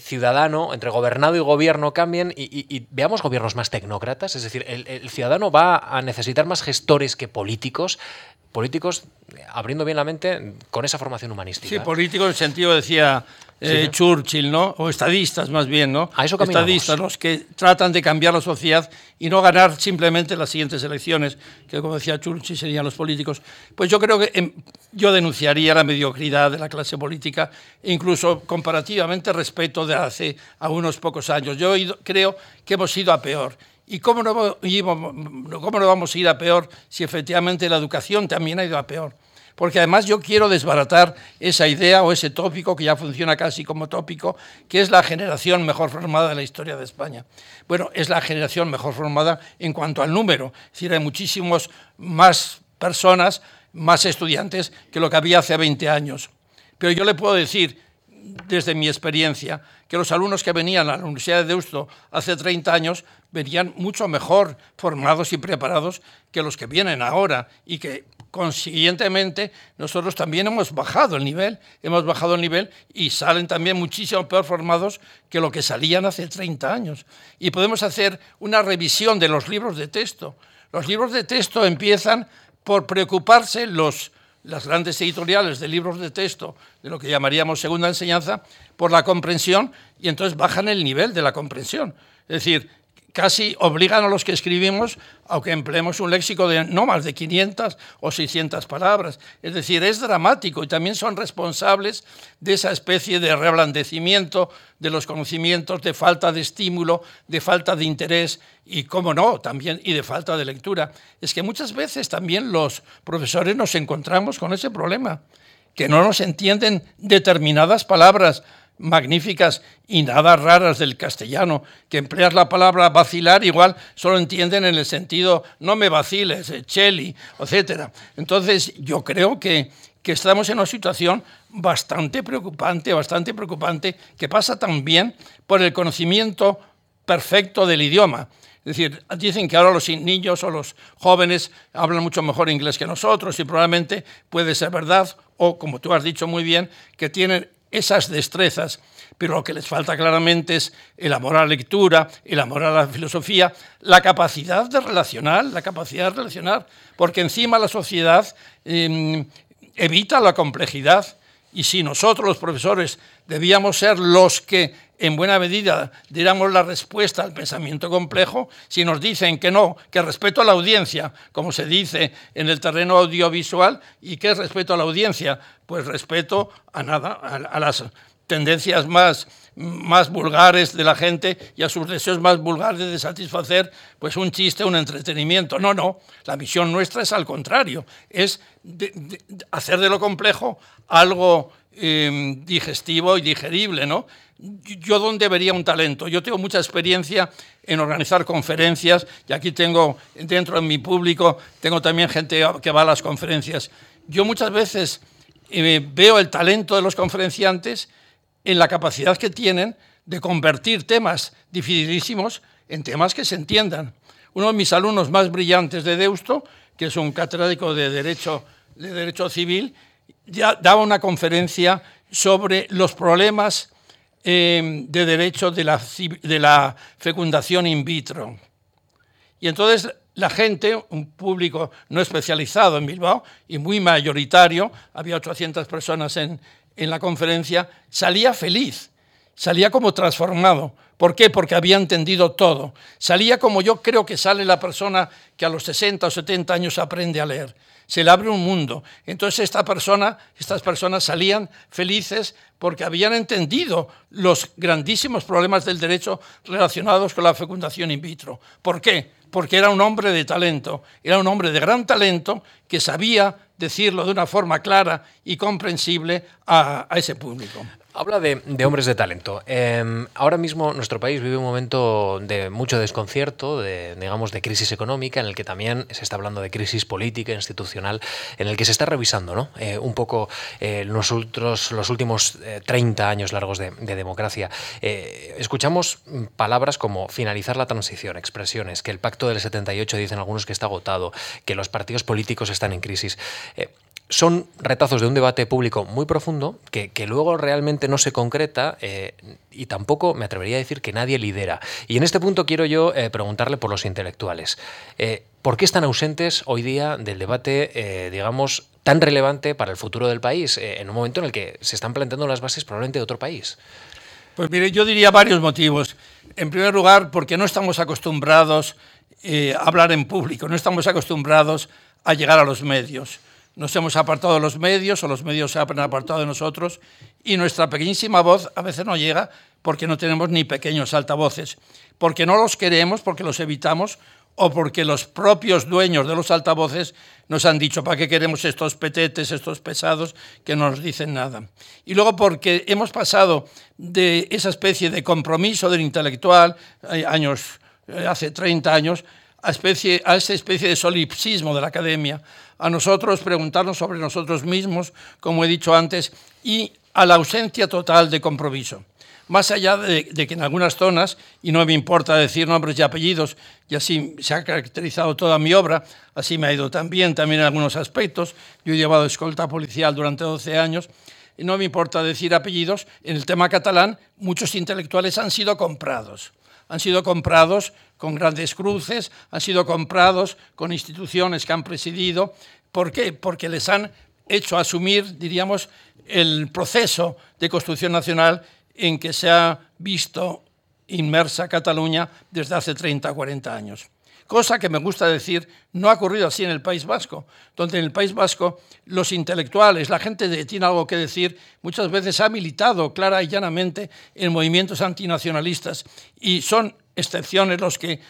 ciudadano, entre gobernado y gobierno cambien y, veamos gobiernos más tecnócratas, es decir, el ciudadano va a necesitar más gestores que políticos, políticos abriendo bien la mente con esa formación humanística. Sí, políticos en el sentido, decía eh, Churchill, ¿no? O estadistas más bien, ¿no? A eso estadistas, los que tratan de cambiar la sociedad y no ganar simplemente las siguientes elecciones, que como decía Churchill serían los políticos. Pues yo creo que em, yo denunciaría la mediocridad de la clase política, incluso comparativamente respecto de hace a unos pocos años. Yo creo que hemos ido a peor ¿Y cómo no, cómo no vamos a ir a peor si efectivamente la educación también ha ido a peor? Porque además yo quiero desbaratar esa idea o ese tópico que ya funciona casi como tópico, que es la generación mejor formada de la historia de España. Bueno, es la generación mejor formada en cuanto al número. Es decir, hay muchísimos más personas, más estudiantes que lo que había hace 20 años. Pero yo le puedo decir, desde mi experiencia, que los alumnos que venían a la Universidad de Deusto hace 30 años venían mucho mejor formados y preparados que los que vienen ahora y que consiguientemente nosotros también hemos bajado el nivel, hemos bajado el nivel y salen también muchísimo peor formados que lo que salían hace 30 años. Y podemos hacer una revisión de los libros de texto. Los libros de texto empiezan por preocuparse los las grandes editoriales de libros de texto, de lo que llamaríamos segunda enseñanza, por la comprensión y entonces bajan el nivel de la comprensión. Es decir, casi obligan a los que escribimos a que empleemos un léxico de no más de 500 o 600 palabras. Es decir, es dramático y también son responsables de esa especie de reblandecimiento de los conocimientos, de falta de estímulo, de falta de interés y, cómo no, también y de falta de lectura. Es que muchas veces también los profesores nos encontramos con ese problema, que no nos entienden determinadas palabras magníficas y nada raras del castellano, que empleas la palabra vacilar, igual solo entienden en el sentido no me vaciles, eh, cheli, etc. Entonces, yo creo que, que estamos en una situación bastante preocupante, bastante preocupante, que pasa también por el conocimiento perfecto del idioma. Es decir, dicen que ahora los niños o los jóvenes hablan mucho mejor inglés que nosotros y probablemente puede ser verdad, o como tú has dicho muy bien, que tienen esas destrezas, pero lo que les falta claramente es el amor a la lectura, el amor a la filosofía, la capacidad de relacionar, la capacidad de relacionar, porque encima la sociedad em, evita la complejidad y si nosotros los profesores debíamos ser los que en buena medida diéramos la respuesta al pensamiento complejo, si nos dicen que no, que respeto a la audiencia, como se dice en el terreno audiovisual, ¿y qué es respeto a la audiencia? Pues respeto a nada, a, las tendencias más, más vulgares de la gente y a sus deseos más vulgares de satisfacer pues un chiste, un entretenimiento. No, no, la misión nuestra es al contrario, es hacer de lo complejo algo em, digestivo y digerible, ¿no? Yo dónde vería un talento. Yo tengo mucha experiencia en organizar conferencias y aquí tengo dentro de mi público, tengo también gente que va a las conferencias. Yo muchas veces eh, veo el talento de los conferenciantes en la capacidad que tienen de convertir temas dificilísimos en temas que se entiendan. Uno de mis alumnos más brillantes de Deusto, que es un catedrático de Derecho, de derecho Civil, ya daba una conferencia sobre los problemas Em, de derecho de la, de la fecundación in vitro. Y entonces la gente, un público no especializado en Bilbao y muy mayoritario, había 800 personas en, en la conferencia, salía feliz, salía como transformado. ¿Por qué? Porque había entendido todo. Salía como yo creo que sale la persona que a los 60 o 70 años aprende a leer se le abre un mundo. Entonces esta persona, estas personas salían felices porque habían entendido los grandísimos problemas del derecho relacionados con la fecundación in vitro. ¿Por qué? Porque era un hombre de talento, era un hombre de gran talento que sabía decirlo de una forma clara y comprensible a, ese público. Habla de, hombres de talento. Em, ahora mismo nuestro país vive un momento de mucho desconcierto, de, digamos, de crisis económica, en el que también se está hablando de crisis política, institucional, en el que se está revisando ¿no? Eh, un poco eh, nosotros, los últimos 30 eh, años largos de, de democracia. escuchamos palabras como finalizar la transición, expresiones, que el pacto del 78 dicen algunos que está agotado, que los partidos políticos están en crisis son retazos de un debate público muy profundo que, luego realmente no se concreta eh, y tampoco me atrevería a decir que nadie lidera. Y en este punto quiero yo eh, preguntarle por los intelectuales. Eh, ¿Por qué están ausentes hoy día del debate, digamos, tan relevante para el futuro del país, en un momento en el que se están planteando las bases probablemente de otro país? Pues mire, yo diría varios motivos. En primer lugar, porque no estamos acostumbrados a hablar en público, no estamos acostumbrados a llegar a los medios nos hemos apartado de los medios o los medios se han apartado de nosotros y nuestra pequeñísima voz a veces no llega porque no tenemos ni pequeños altavoces, porque no los queremos, porque los evitamos o porque los propios dueños de los altavoces nos han dicho, ¿para qué queremos estos petetes, estos pesados que no nos dicen nada? Y luego porque hemos pasado de esa especie de compromiso del intelectual, eh, años, eh, hace 30 años, a, especie, a esa especie de solipsismo de la academia, a nosotros preguntarnos sobre nosotros mismos, como he dicho antes, y a la ausencia total de compromiso. Más allá de, que en algunas zonas, y no me importa decir nombres y apellidos, y así se ha caracterizado toda mi obra, así me ha ido también, también en algunos aspectos, yo he llevado escolta policial durante 12 años, y no me importa decir apellidos, en el tema catalán muchos intelectuales han sido comprados han sido comprados con grandes cruces, han sido comprados con instituciones que han presidido. ¿Por qué? Porque les han hecho asumir, diríamos, el proceso de construcción nacional en que se ha visto inmersa Cataluña desde hace 30 o 40 años. Cosa que me gusta decir, no ha ocurrido así en el País Vasco, donde en el País Vasco los intelectuales, la gente que tiene algo que decir, muchas veces ha militado clara y llanamente en movimientos antinacionalistas y son excepciones los que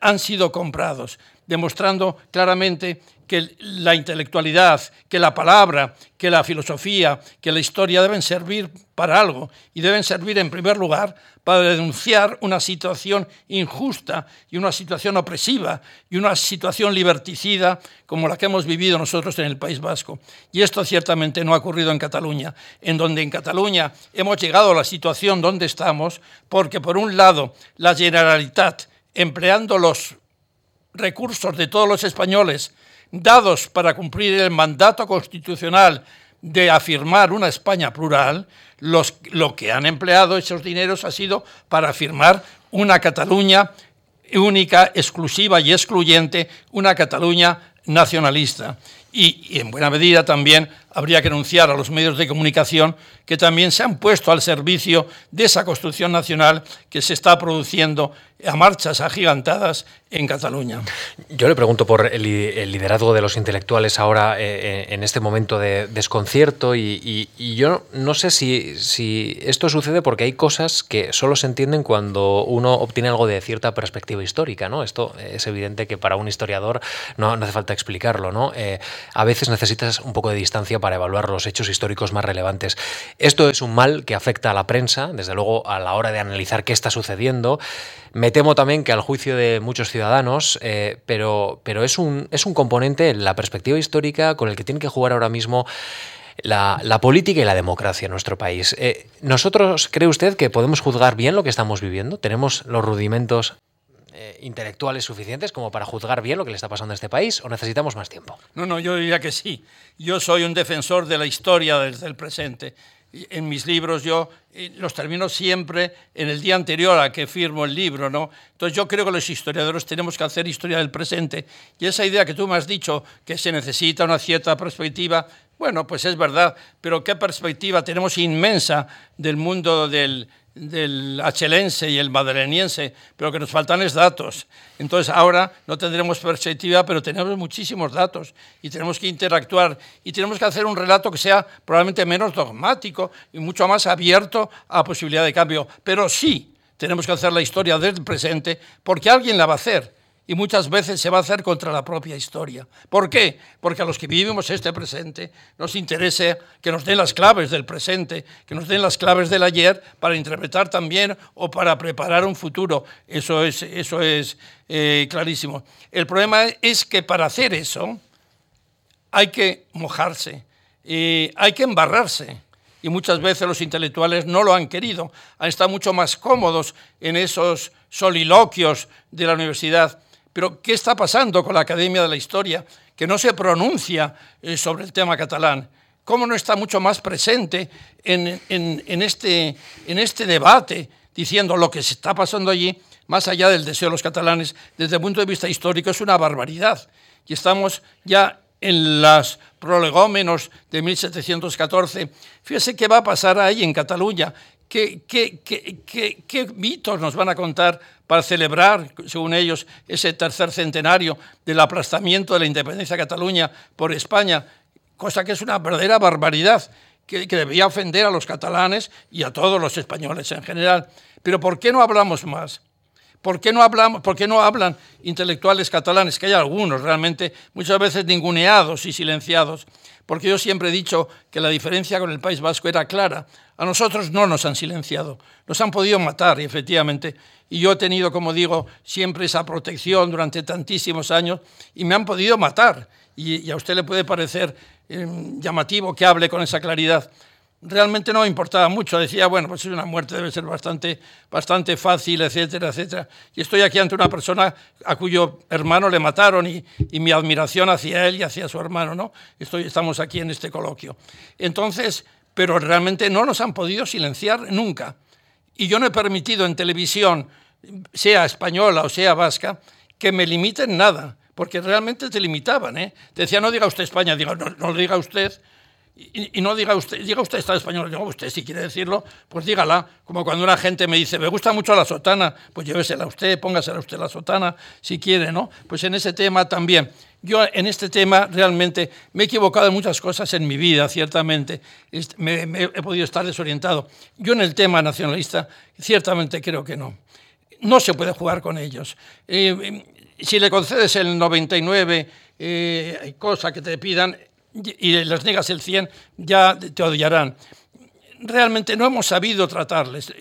han sido comprados, demostrando claramente que la intelectualidad, que la palabra, que la filosofía, que la historia deben servir para algo y deben servir en primer lugar para denunciar una situación injusta y una situación opresiva y una situación liberticida como la que hemos vivido nosotros en el País Vasco. Y esto ciertamente no ha ocurrido en Cataluña, en donde en Cataluña hemos llegado a la situación donde estamos porque por un lado la Generalitat empleando los recursos de todos los españoles dados para cumplir el mandato constitucional de afirmar una España plural, los, lo que han empleado esos dineros ha sido para afirmar una Cataluña única, exclusiva y excluyente, una Cataluña nacionalista. y, en buena medida también habría que anunciar a los medios de comunicación que también se han puesto al servicio de esa construcción nacional que se está produciendo a marchas agigantadas en Cataluña. Yo le pregunto por el, liderazgo de los intelectuales ahora eh, eh, en este momento de desconcierto y, yo no sé si, si, esto sucede porque hay cosas que solo se entienden cuando uno obtiene algo de cierta perspectiva histórica, ¿no? Esto es evidente que para un historiador no, hace falta explicarlo, ¿no? Eh, a veces necesitas un poco de distancia para evaluar los hechos históricos más relevantes. Esto es un mal que afecta a la prensa, desde luego a la hora de analizar qué está sucediendo. Me temo también que al juicio de muchos ciudadanos, eh, pero, pero es, un, es un componente en la perspectiva histórica con el que tiene que jugar ahora mismo la, política y la democracia en nuestro país. Eh, ¿Nosotros cree usted que podemos juzgar bien lo que estamos viviendo? ¿Tenemos los rudimentos eh, intelectuales suficientes como para juzgar bien lo que le está pasando a este país o necesitamos más tiempo? No, no, yo diría que sí. Yo soy un defensor de la historia desde el presente en mis libros yo los termino siempre en el día anterior a que firmo el libro, ¿no? Entonces yo creo que los historiadores tenemos que hacer historia del presente y esa idea que tú me has dicho que se necesita una cierta perspectiva, bueno, pues es verdad, pero qué perspectiva tenemos inmensa del mundo del, del achelense y el madreniense, pero que nos faltan es datos. Entonces ahora no tendremos perspectiva, pero tenemos muchísimos datos y tenemos que interactuar y tenemos que hacer un relato que sea probablemente menos dogmático y mucho más abierto a posibilidad de cambio. Pero sí tenemos que hacer la historia del presente porque alguien la va a hacer y muchas veces se va a hacer contra la propia historia. ¿Por qué? Porque a los que vivimos este presente nos interesa que nos den las claves del presente, que nos den las claves del ayer para interpretar también o para preparar un futuro. Eso es, eso es eh, clarísimo. El problema es que para hacer eso hay que mojarse, hay que embarrarse y muchas veces los intelectuales no lo han querido, han estado mucho más cómodos en esos soliloquios de la universidad pero ¿qué está pasando con la Academia de la Historia, que no se pronuncia eh, sobre el tema catalán? ¿Cómo no está mucho más presente en, este, en este debate, diciendo lo que se está pasando allí, más allá del deseo de los catalanes, desde el punto de vista histórico, es una barbaridad? Y estamos ya en los prolegómenos de 1714. Fíjese qué va a pasar ahí en Cataluña, qué mitos nos van a contar para celebrar, según ellos, ese tercer centenario del aplastamiento de la independencia de Cataluña por España, cosa que es una verdadera barbaridad, que, debía ofender a los catalanes y a todos los españoles en general. Pero ¿por qué no hablamos más? ¿Por qué no, hablamos, ¿Por qué no hablan intelectuales catalanes? Que hay algunos realmente, muchas veces ninguneados y silenciados. Porque yo siempre he dicho que la diferencia con el País Vasco era clara. A nosotros no nos han silenciado, nos han podido matar, efectivamente. Y yo he tenido, como digo, siempre esa protección durante tantísimos años y me han podido matar. Y, a usted le puede parecer em, llamativo que hable con esa claridad realmente no importaba mucho. Decía, bueno, pues una muerte debe ser bastante, bastante fácil, etcétera, etcétera. Y estoy aquí ante una persona a cuyo hermano le mataron y, mi admiración hacia él y hacia su hermano, ¿no? Estoy, estamos aquí en este coloquio. Entonces, pero realmente no nos han podido silenciar nunca. Y yo no he permitido en televisión, sea española o sea vasca, que me limiten nada, porque realmente te limitaban. ¿eh? Decía, no diga usted España, diga, no, no diga usted, y, no diga usted, diga usted está español, digo usted si quiere decirlo, pues dígala, como cuando una gente me dice, me gusta mucho la sotana, pues llévesela usted, póngasela usted la sotana, si quiere, ¿no? Pues en ese tema también. Yo en este tema realmente me he equivocado en muchas cosas en mi vida, ciertamente, me, he podido estar desorientado. Yo en el tema nacionalista, ciertamente creo que no. No se puede jugar con ellos. Eh, si le concedes el 99, eh, cosa que te pidan, y les niegas el 100, ya te odiarán. Realmente no hemos sabido tratarles,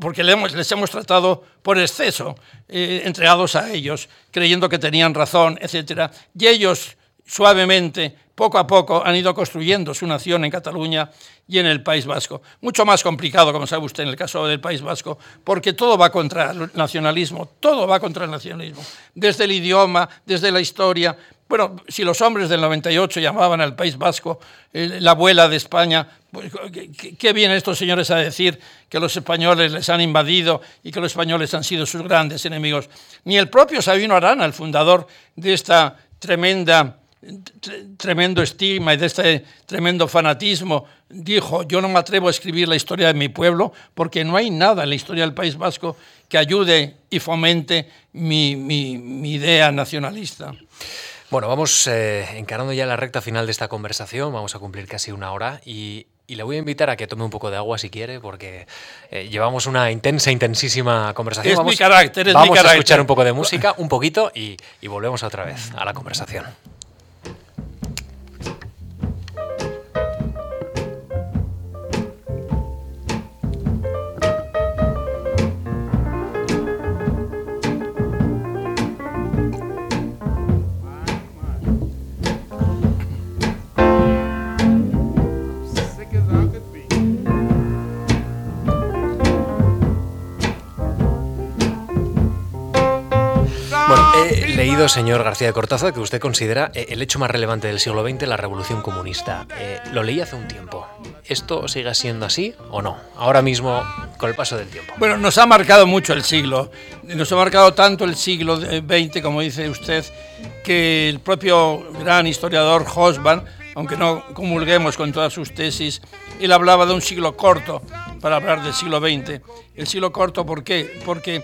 porque les hemos, tratado por exceso, eh, entregados a ellos, creyendo que tenían razón, etc. Y ellos, suavemente, poco a poco, han ido construyendo su nación en Cataluña y en el País Vasco. Mucho más complicado, como sabe usted, en el caso del País Vasco, porque todo va contra el nacionalismo, todo va contra el nacionalismo, desde el idioma, desde la historia, bueno, si los hombres del 98 llamaban al País Vasco eh, la abuela de España, pues, ¿qué, vienen estos señores a decir que los españoles les han invadido y que los españoles han sido sus grandes enemigos? Ni el propio Sabino Arana, el fundador de esta tremenda tremendo estigma y de este tremendo fanatismo, dijo, yo no me atrevo a escribir la historia de mi pueblo porque no hay nada en la historia del País Vasco que ayude y fomente mi, idea nacionalista. Bueno, vamos eh, encarando ya la recta final de esta conversación, vamos a cumplir casi una hora y, le voy a invitar a que tome un poco de agua si quiere, porque eh, llevamos una intensa, intensísima conversación. Es vamos, mi carácter, es vamos mi carácter. a escuchar un poco de música, un poquito, y volvemos otra vez a la conversación. Señor García de Cortázar, que usted considera eh, el hecho más relevante del siglo XX la revolución comunista. Eh, lo leí hace un tiempo. ¿Esto sigue siendo así o no? Ahora mismo, con el paso del tiempo. Bueno, nos ha marcado mucho el siglo. Nos ha marcado tanto el siglo XX, como dice usted, que el propio gran historiador Hosban, aunque no comulguemos con todas sus tesis, él hablaba de un siglo corto para hablar del siglo XX. El siglo corto, ¿por qué? Porque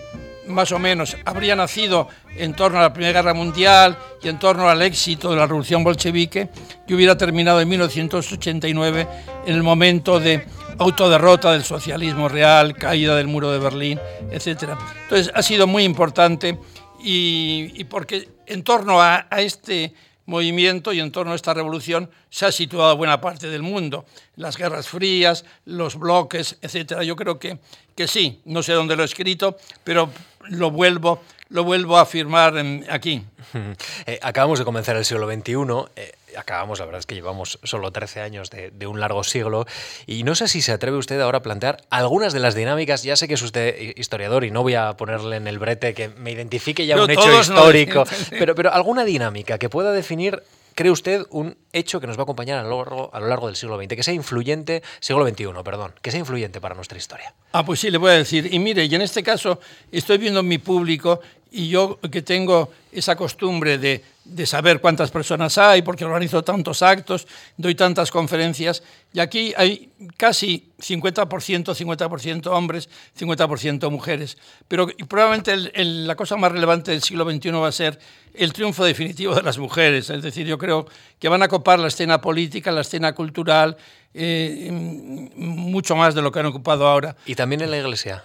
más o menos, habría nacido en torno a la Primera Guerra Mundial y en torno al éxito de la Revolución Bolchevique, que hubiera terminado en 1989 en el momento de autoderrota del socialismo real, caída del muro de Berlín, etc. Entonces ha sido muy importante y, porque en torno a este movimiento y en torno a esta revolución se ha situado buena parte del mundo. Las guerras frías, los bloques, etc. Yo creo que, que sí, no sé dónde lo he escrito, pero lo vuelvo, lo vuelvo a afirmar aquí. Eh, acabamos de comenzar el siglo XXI. Eh, acabamos, la verdad es que llevamos solo 13 años de, de, un largo siglo, y no sé si se atreve usted ahora a plantear algunas de las dinámicas, ya sé que es usted historiador y no voy a ponerle en el brete que me identifique ya un hecho histórico, [laughs] pero, pero alguna dinámica que pueda definir cree usted un hecho que nos va a acompañar a lo, largo, del siglo XX, que sea influyente, siglo XXI, perdón, que sea influyente para nuestra historia? Ah, pues sí, le voy a decir. Y mire, y en este caso estoy viendo mi público y yo que tengo esa costumbre de, de, saber cuántas personas hay, porque organizo tantos actos, doy tantas conferencias, y aquí hay casi 50%, 50% hombres, 50% mujeres. Pero probablemente la cosa más relevante del siglo XXI va a ser el triunfo definitivo de las mujeres. Es decir, yo creo que van a copar la escena política, la escena cultural, eh, mucho más de lo que han ocupado ahora. ¿Y también en la Iglesia?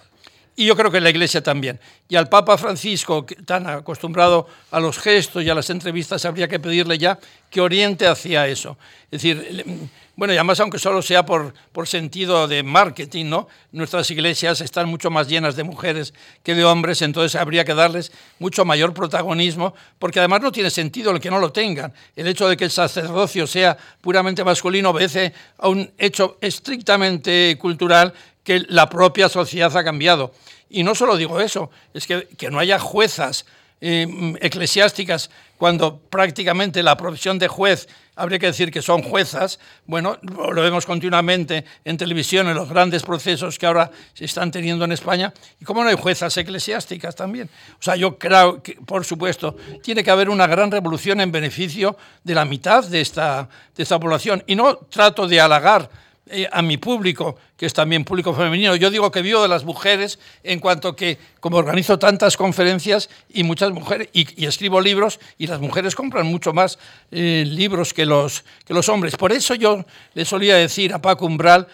Y yo creo que la Iglesia también. Y al Papa Francisco, tan acostumbrado a los gestos y a las entrevistas, habría que pedirle ya que oriente hacia eso. Es decir, bueno, y además, aunque solo sea por, por sentido de marketing, ¿no? Nuestras iglesias están mucho más llenas de mujeres que de hombres, entonces habría que darles mucho mayor protagonismo, porque además no tiene sentido el que no lo tengan. El hecho de que el sacerdocio sea puramente masculino obedece a un hecho estrictamente cultural que la propia sociedad ha cambiado. Y no solo digo eso, es que, que no haya juezas eh, eclesiásticas cuando prácticamente la profesión de juez habría que decir que son juezas, bueno, lo vemos continuamente en televisión en los grandes procesos que ahora se están teniendo en España, y cómo no hay juezas eclesiásticas también. O sea, yo creo que, por supuesto, tiene que haber una gran revolución en beneficio de la mitad de esta, de esta población, y no trato de halagar eh, a mi público, que es también público femenino. Yo digo que vivo de las mujeres en cuanto que, como organizo tantas conferencias y muchas mujeres, y, escribo libros, y las mujeres compran mucho más eh, libros que los, que los hombres. Por eso yo le solía decir a Paco Umbral,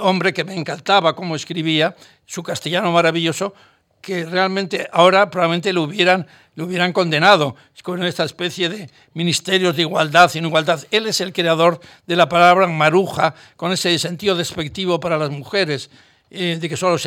hombre que me encantaba cómo escribía, su castellano maravilloso, que realmente ahora probablemente lo hubieran, lo hubieran condenado con esta especie de ministerios de igualdad y igualdad. Él es el creador de la palabra maruja, con ese sentido despectivo para las mujeres. Eh, de que solo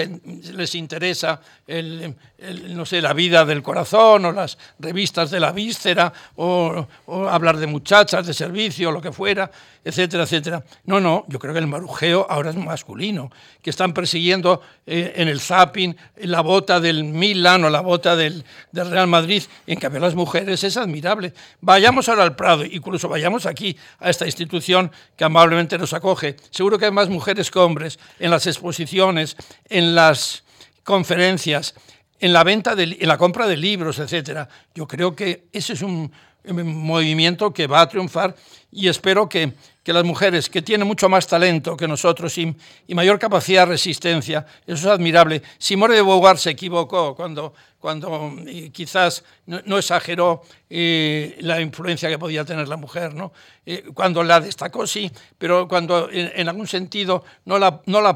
les interesa no sé, la vida del corazón o las revistas de la víscera o, hablar de muchachas de servicio o lo que fuera, etcétera, etcétera. No, no, yo creo que el marujeo ahora es masculino, que están persiguiendo eh, en el zapping la bota del Milan o la bota del, del, Real Madrid, en cambio las mujeres es admirable. Vayamos ahora al Prado, incluso vayamos aquí a esta institución que amablemente nos acoge. Seguro que hay más mujeres que hombres en las exposiciones en las conferencias, en la venta, de, en la compra de libros, etcétera. Yo creo que ese es un, movimiento que va a triunfar y espero que, que las mujeres que tienen mucho más talento que nosotros y, y mayor capacidad de resistencia, eso es admirable. Simone de Beauvoir se equivocó cuando cuando quizás no, exageró eh, la influencia que podía tener la mujer, ¿no? Eh, cuando la destacó sí, pero cuando en, algún sentido no la, no, la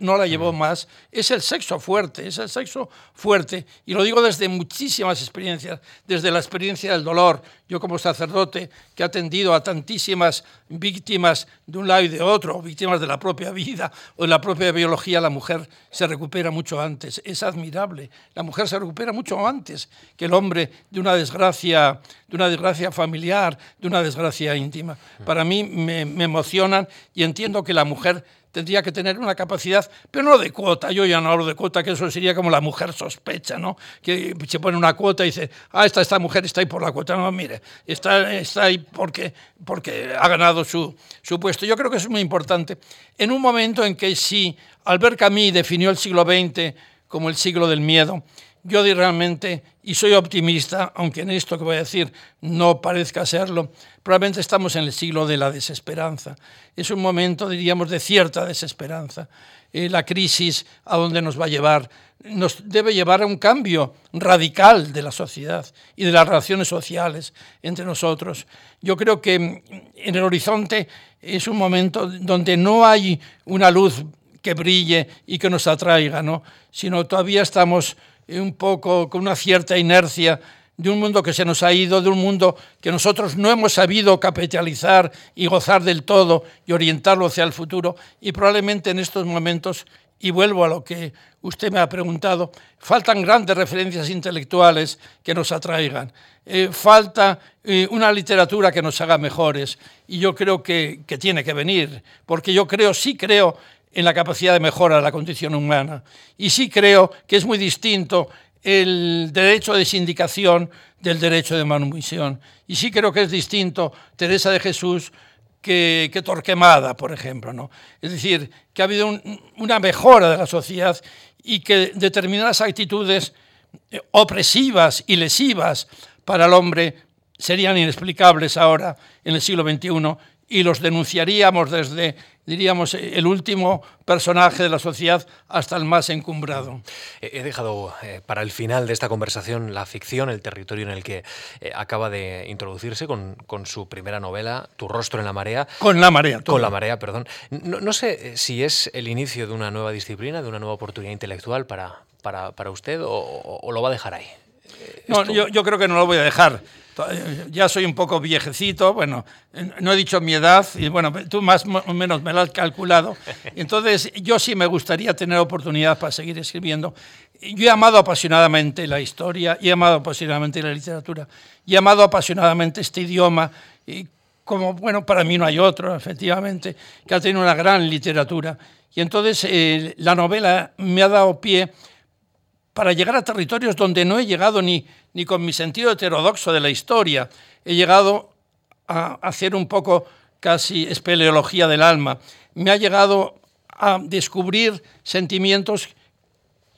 no, la, llevó más, es el sexo fuerte, es el sexo fuerte. Y lo digo desde muchísimas experiencias, desde la experiencia del dolor. Yo como sacerdote que he atendido a tantísimas víctimas de un lado y de otro, víctimas de la propia vida o de la propia biología, la mujer se recupera mucho antes. Es admirable. La mujer se recupera mucho antes que el hombre de una desgracia, de una desgracia familiar, de una desgracia íntima. Para mí me, me emocionan y entiendo que la mujer tendría que tener una capacidad, pero no de cuota, yo ya no hablo de cuota, que eso sería como la mujer sospecha, ¿no? Que se pone una cuota y dice, ah, esta, esta mujer está ahí por la cuota, no, mire, está, está ahí porque, porque ha ganado su, su puesto. Yo creo que eso es muy importante. En un momento en que si Albert Camus definió el siglo XX como el siglo del miedo, yo realmente, y soy optimista, aunque en esto que voy a decir no parezca serlo, probablemente estamos en el siglo de la desesperanza. Es un momento, diríamos, de cierta desesperanza. Eh, la crisis a dónde nos va a llevar nos debe llevar a un cambio radical de la sociedad y de las relaciones sociales entre nosotros. Yo creo que en el horizonte es un momento donde no hay una luz que brille y que nos atraiga, ¿no? sino todavía estamos un poco con una cierta inercia de un mundo que se nos ha ido, de un mundo que nosotros no hemos sabido capitalizar y gozar del todo y orientarlo hacia el futuro. Y probablemente en estos momentos, y vuelvo a lo que usted me ha preguntado, faltan grandes referencias intelectuales que nos atraigan. Eh, falta eh, una literatura que nos haga mejores. Y yo creo que, que tiene que venir, porque yo creo, sí creo en la capacidad de mejora de la condición humana. Y sí creo que es muy distinto el derecho de sindicación del derecho de manumisión. Y sí creo que es distinto Teresa de Jesús que, Torquemada, por ejemplo. ¿no? Es decir, que ha habido una mejora de la sociedad y que determinadas actitudes eh, opresivas y lesivas para el hombre serían inexplicables ahora en el siglo XXI y los denunciaríamos desde, diríamos, el último personaje de la sociedad hasta el más encumbrado. He dejado eh, para el final de esta conversación la ficción, el territorio en el que eh, acaba de introducirse con, su primera novela, Tu rostro en la marea. Con la marea. Con la marea, perdón. No, sé eh, si es el inicio de una nueva disciplina, de una nueva oportunidad intelectual para, para, usted o, lo va a dejar ahí. No, yo, yo creo que no lo voy a dejar ya soy un poco viejecito, bueno, no he dicho mi edad, y bueno, tú más o menos me lo has calculado. Entonces, yo sí me gustaría tener oportunidad para seguir escribiendo. Yo he amado apasionadamente la historia, y he amado apasionadamente la literatura, he amado apasionadamente este idioma, y como, bueno, para mí no hay otro, efectivamente, que ha tenido una gran literatura. Y entonces eh, la novela me ha dado pie para llegar a territorios donde no he llegado ni, ni con mi sentido heterodoxo de la historia. He llegado a hacer un poco casi espeleología del alma. Me ha llegado a descubrir sentimientos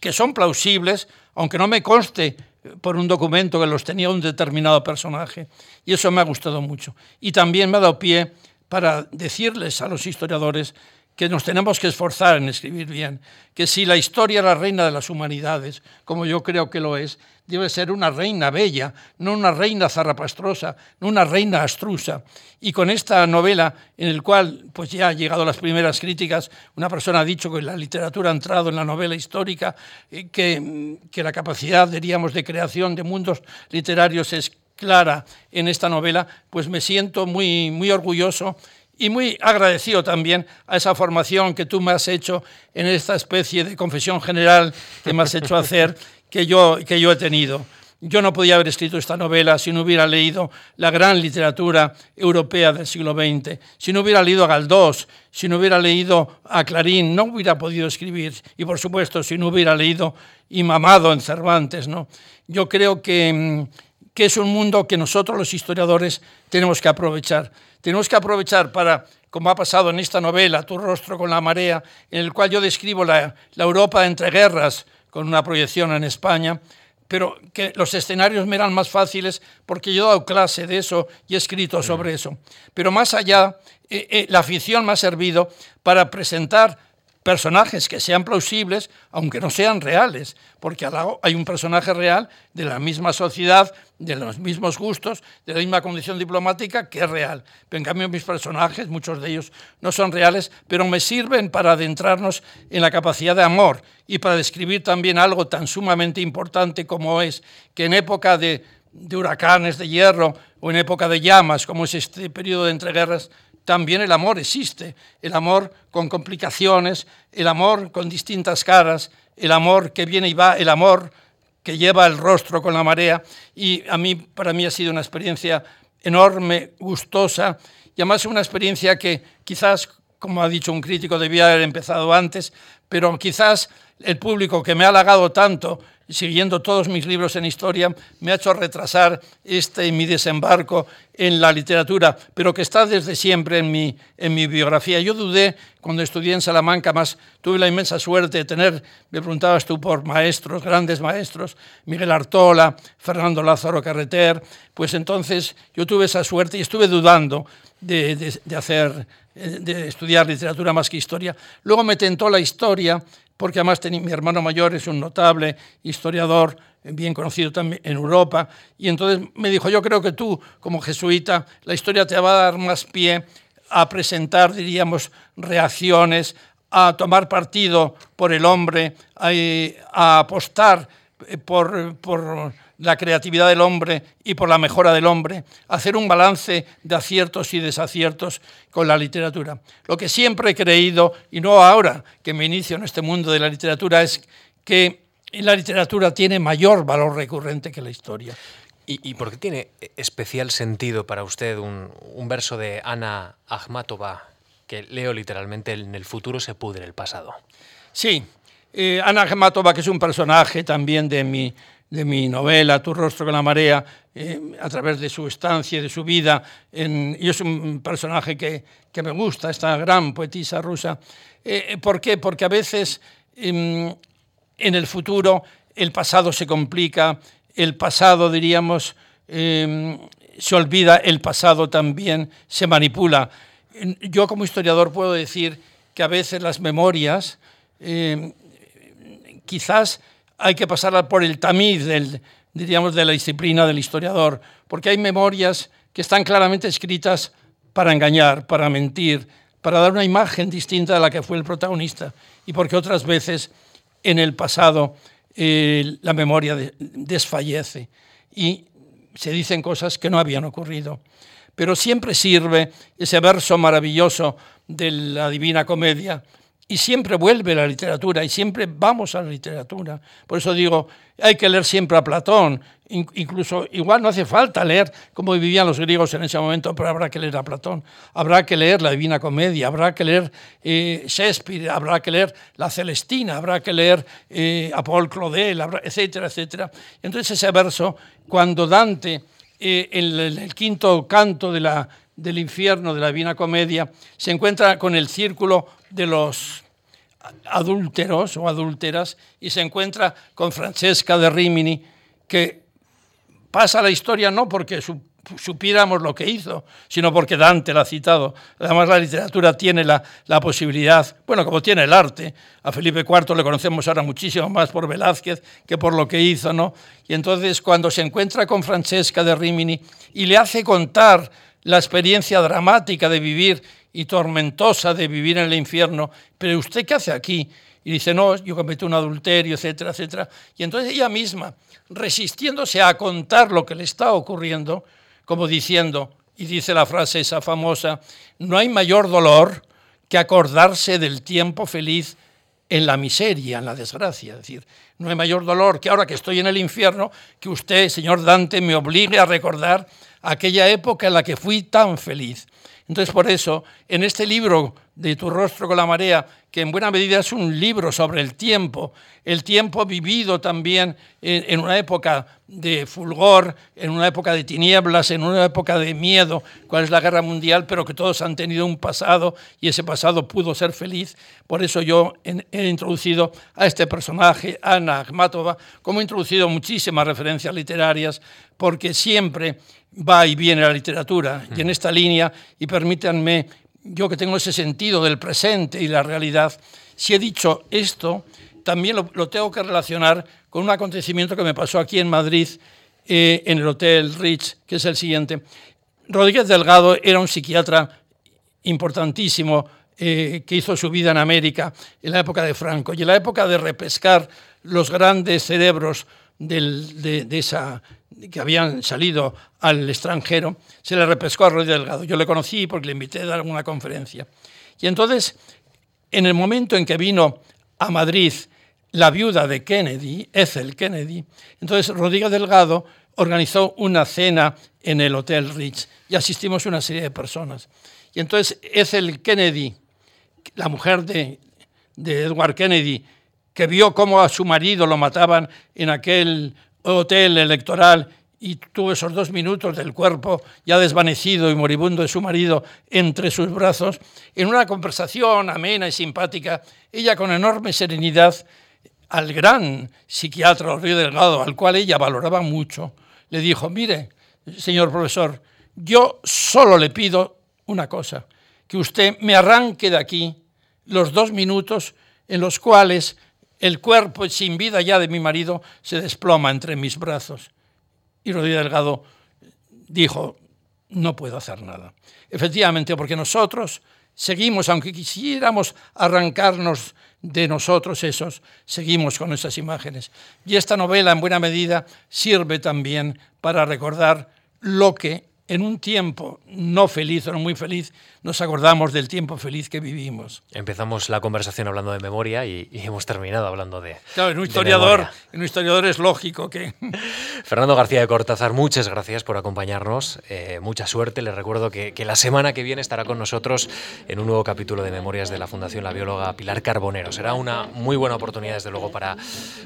que son plausibles, aunque no me conste por un documento que los tenía un determinado personaje. Y eso me ha gustado mucho. Y también me ha dado pie para decirles a los historiadores que nos tenemos que esforzar en escribir bien, que si la historia es la reina de las humanidades, como yo creo que lo es, debe ser una reina bella, no una reina zarrapastrosa, no una reina astrusa. Y con esta novela, en el cual pues ya han llegado las primeras críticas, una persona ha dicho que la literatura ha entrado en la novela histórica, eh, que, que la capacidad, diríamos, de creación de mundos literarios es clara en esta novela, pues me siento muy, muy orgulloso y muy agradecido también a esa formación que tú me has hecho en esta especie de confesión general que me has hecho hacer, que yo, que yo he tenido. Yo no podía haber escrito esta novela si no hubiera leído la gran literatura europea del siglo XX, si no hubiera leído a Galdós, si no hubiera leído a Clarín, no hubiera podido escribir. Y por supuesto, si no hubiera leído y mamado en Cervantes. ¿no? Yo creo que, mm, que es un mundo que nosotros los historiadores tenemos que aprovechar tenemos que aprovechar para, como ha pasado en esta novela, Tu rostro con la marea, en el cual yo describo la, Europa entre guerras, con una proyección en España, pero que los escenarios me eran más fáciles porque yo he dado clase de eso y he escrito sobre eso. Pero más allá, eh, eh, la afición me ha servido para presentar personajes que sean plausibles, aunque no sean reales, porque al lado hay un personaje real de la misma sociedad, de los mismos gustos, de la misma condición diplomática que es real. Pero en cambio mis personajes, muchos de ellos no son reales, pero me sirven para adentrarnos en la capacidad de amor y para describir también algo tan sumamente importante como es que en época de, huracanes de hierro o en época de llamas, como es este periodo de entreguerras, también el amor existe, el amor con complicaciones, el amor con distintas caras, el amor que viene y va, el amor que lleva el rostro con la marea. Y a mí, para mí ha sido una experiencia enorme, gustosa, y además una experiencia que quizás, como ha dicho un crítico, debía haber empezado antes, pero quizás el público que me ha halagado tanto siguiendo todos mis libros en historia, me ha hecho retrasar este mi desembarco en la literatura, pero que está desde siempre en mi, en mi biografía. Yo dudé cuando estudié en Salamanca, más tuve la inmensa suerte de tener, me preguntabas tú por maestros, grandes maestros, Miguel Artola, Fernando Lázaro Carreter, pues entonces yo tuve esa suerte y estuve dudando de, de, de hacer, de estudiar literatura más que historia. Luego me tentó la historia porque además mi hermano mayor es un notable historiador, bien conocido también en Europa, y entonces me dijo, yo creo que tú, como jesuita, la historia te va a dar más pie a presentar, diríamos, reacciones, a tomar partido por el hombre, a, apostar por, por la creatividad del hombre y por la mejora del hombre, hacer un balance de aciertos y desaciertos con la literatura. Lo que siempre he creído, y no ahora que me inicio en este mundo de la literatura, es que la literatura tiene mayor valor recurrente que la historia. ¿Y, por qué tiene especial sentido para usted un, verso de Ana Akhmatova, que leo literalmente, en el futuro se pudre el pasado? Sí, eh, Ana Akhmatova, que es un personaje también de mi, de mi novela Tu rostro con la marea, eh, a través de su estancia y de su vida. Y es un personaje que, que, me gusta, esta gran poetisa rusa. Eh, ¿Por qué? Porque a veces em, en el futuro el pasado se complica, el pasado, diríamos, em, se olvida, el pasado también se manipula. Yo como historiador puedo decir que a veces las memorias em, quizás hay que pasarla por el tamiz del, diríamos, de la disciplina del historiador, porque hay memorias que están claramente escritas para engañar, para mentir, para dar una imagen distinta a la que fue el protagonista, y porque otras veces en el pasado eh, la memoria desfallece y se dicen cosas que no habían ocurrido. Pero siempre sirve ese verso maravilloso de la Divina Comedia, y siempre vuelve la literatura y siempre vamos a la literatura. Por eso digo, hay que leer siempre a Platón, incluso igual no hace falta leer como vivían los griegos en ese momento, pero habrá que leer a Platón, habrá que leer la Divina Comedia, habrá que leer eh, Shakespeare, habrá que leer la Celestina, habrá que leer eh, a Claudel, etcétera, etcétera. Entonces ese verso, cuando Dante, eh, en el quinto canto de la del infierno de la Divina Comedia, se encuentra con el círculo de los adúlteros o adúlteras y se encuentra con Francesca de Rimini, que pasa la historia no porque supiéramos lo que hizo, sino porque Dante la ha citado. Además, la literatura tiene la, la, posibilidad, bueno, como tiene el arte, a Felipe IV le conocemos ahora muchísimo más por Velázquez que por lo que hizo, ¿no? Y entonces, cuando se encuentra con Francesca de Rimini y le hace contar la experiencia dramática de vivir y tormentosa de vivir en el infierno, pero ¿usted qué hace aquí? Y dice, no, yo cometí un adulterio, etcétera, etcétera. Y entonces ella misma, resistiéndose a contar lo que le está ocurriendo, como diciendo, y dice la frase esa famosa, no hay mayor dolor que acordarse del tiempo feliz en la miseria, en la desgracia. Es decir, no hay mayor dolor que ahora que estoy en el infierno, que usted, señor Dante, me obligue a recordar aquella época en la que fui tan feliz. Entonces, por eso, en este libro de Tu rostro con la marea, que en buena medida es un libro sobre el tiempo, el tiempo vivido también en, una época de fulgor, en una época de tinieblas, en una época de miedo, cuál es la guerra mundial, pero que todos han tenido un pasado y ese pasado pudo ser feliz. Por eso yo he introducido a este personaje, Ana Akhmatova, como he introducido muchísimas referencias literarias, porque siempre va y viene la literatura. Y en esta línea, y permítanme yo que tengo ese sentido del presente y la realidad, si he dicho esto, también lo, tengo que relacionar con un acontecimiento que me pasó aquí en Madrid, eh, en el Hotel Rich, que es el siguiente. Rodríguez Delgado era un psiquiatra importantísimo eh, que hizo su vida en América en la época de Franco y en la época de repescar los grandes cerebros de, esa, que habían salido al extranjero, se le repescó a Roy Delgado. Yo le conocí porque le invité a dar una conferencia. Y entonces, en el momento en que vino a Madrid la viuda de Kennedy, Ethel Kennedy, entonces Rodríguez Delgado organizó una cena en el Hotel Rich y asistimos una serie de personas. Y entonces Ethel Kennedy, la mujer de, de Edward Kennedy, que vio cómo a su marido lo mataban en aquel hotel electoral y tuvo esos dos minutos del cuerpo ya desvanecido y moribundo de su marido entre sus brazos, en una conversación amena y simpática, ella con enorme serenidad al gran psiquiatra Río Delgado, al cual ella valoraba mucho, le dijo, mire, señor profesor, yo solo le pido una cosa, que usted me arranque de aquí los dos minutos en los cuales el cuerpo sin vida ya de mi marido se desploma entre mis brazos. Y Rodríguez Delgado dijo, no puedo hacer nada. Efectivamente, porque nosotros seguimos, aunque quisiéramos arrancarnos de nosotros esos, seguimos con esas imágenes. Y esta novela, en buena medida, sirve también para recordar lo que en un tiempo no feliz o no muy feliz, nos acordamos del tiempo feliz que vivimos. Empezamos la conversación hablando de memoria y, hemos terminado hablando de. Claro, en un historiador, en un historiador es lógico que. [laughs] Fernando García de Cortázar, muchas gracias por acompañarnos. Eh, mucha suerte. Les recuerdo que, la semana que viene estará con nosotros en un nuevo capítulo de Memorias de la Fundación La Bióloga Pilar Carbonero. Será una muy buena oportunidad, desde luego, para,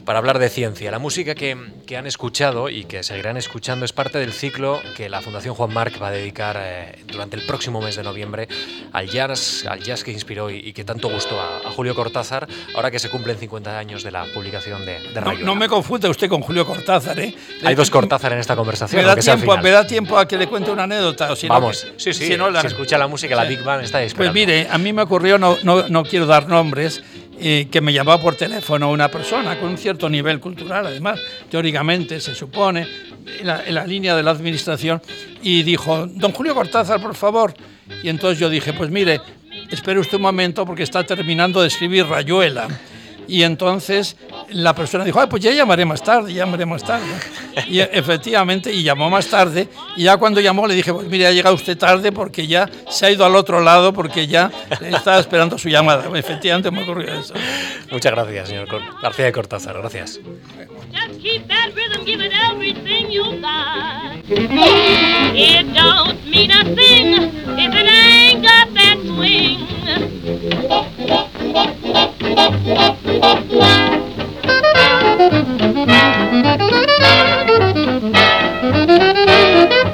para hablar de ciencia. La música que, que han escuchado y que seguirán escuchando es parte del ciclo que la Fundación Juan Marc va a dedicar eh, durante el próximo mes de noviembre al jazz, al jazz que inspiró y, que tanto gustó a, Julio Cortázar, ahora que se cumplen 50 años de la publicación de, de no, no, me confunda usted con Julio Cortázar, ¿eh? Hay dos Cortázar en esta conversación. Me da, tiempo, me da tiempo a que le cuente una anécdota. O si Vamos, sí, sí, si, no, la, escucha la música, la Big Band está Pues mire, a mí me ocurrió, no, no, no quiero dar nombres, que me llamaba por teléfono una persona con un cierto nivel cultural, además, teóricamente se supone, en la, en la, línea de la administración, y dijo, don Julio Cortázar, por favor. Y entonces yo dije, pues mire, espere usted un momento porque está terminando de escribir Rayuela. Y entonces la persona dijo, pues ya llamaré más tarde, llamaré más tarde. [laughs] Y efectivamente, y llamó más tarde, y ya cuando llamó le dije, pues mire, ha llegado usted tarde porque ya se ha ido al otro lado, porque ya estaba esperando su llamada. [laughs] Efectivamente me ocurrió eso. Muchas gracias, señor García de Cortázar, gracias. Thank you.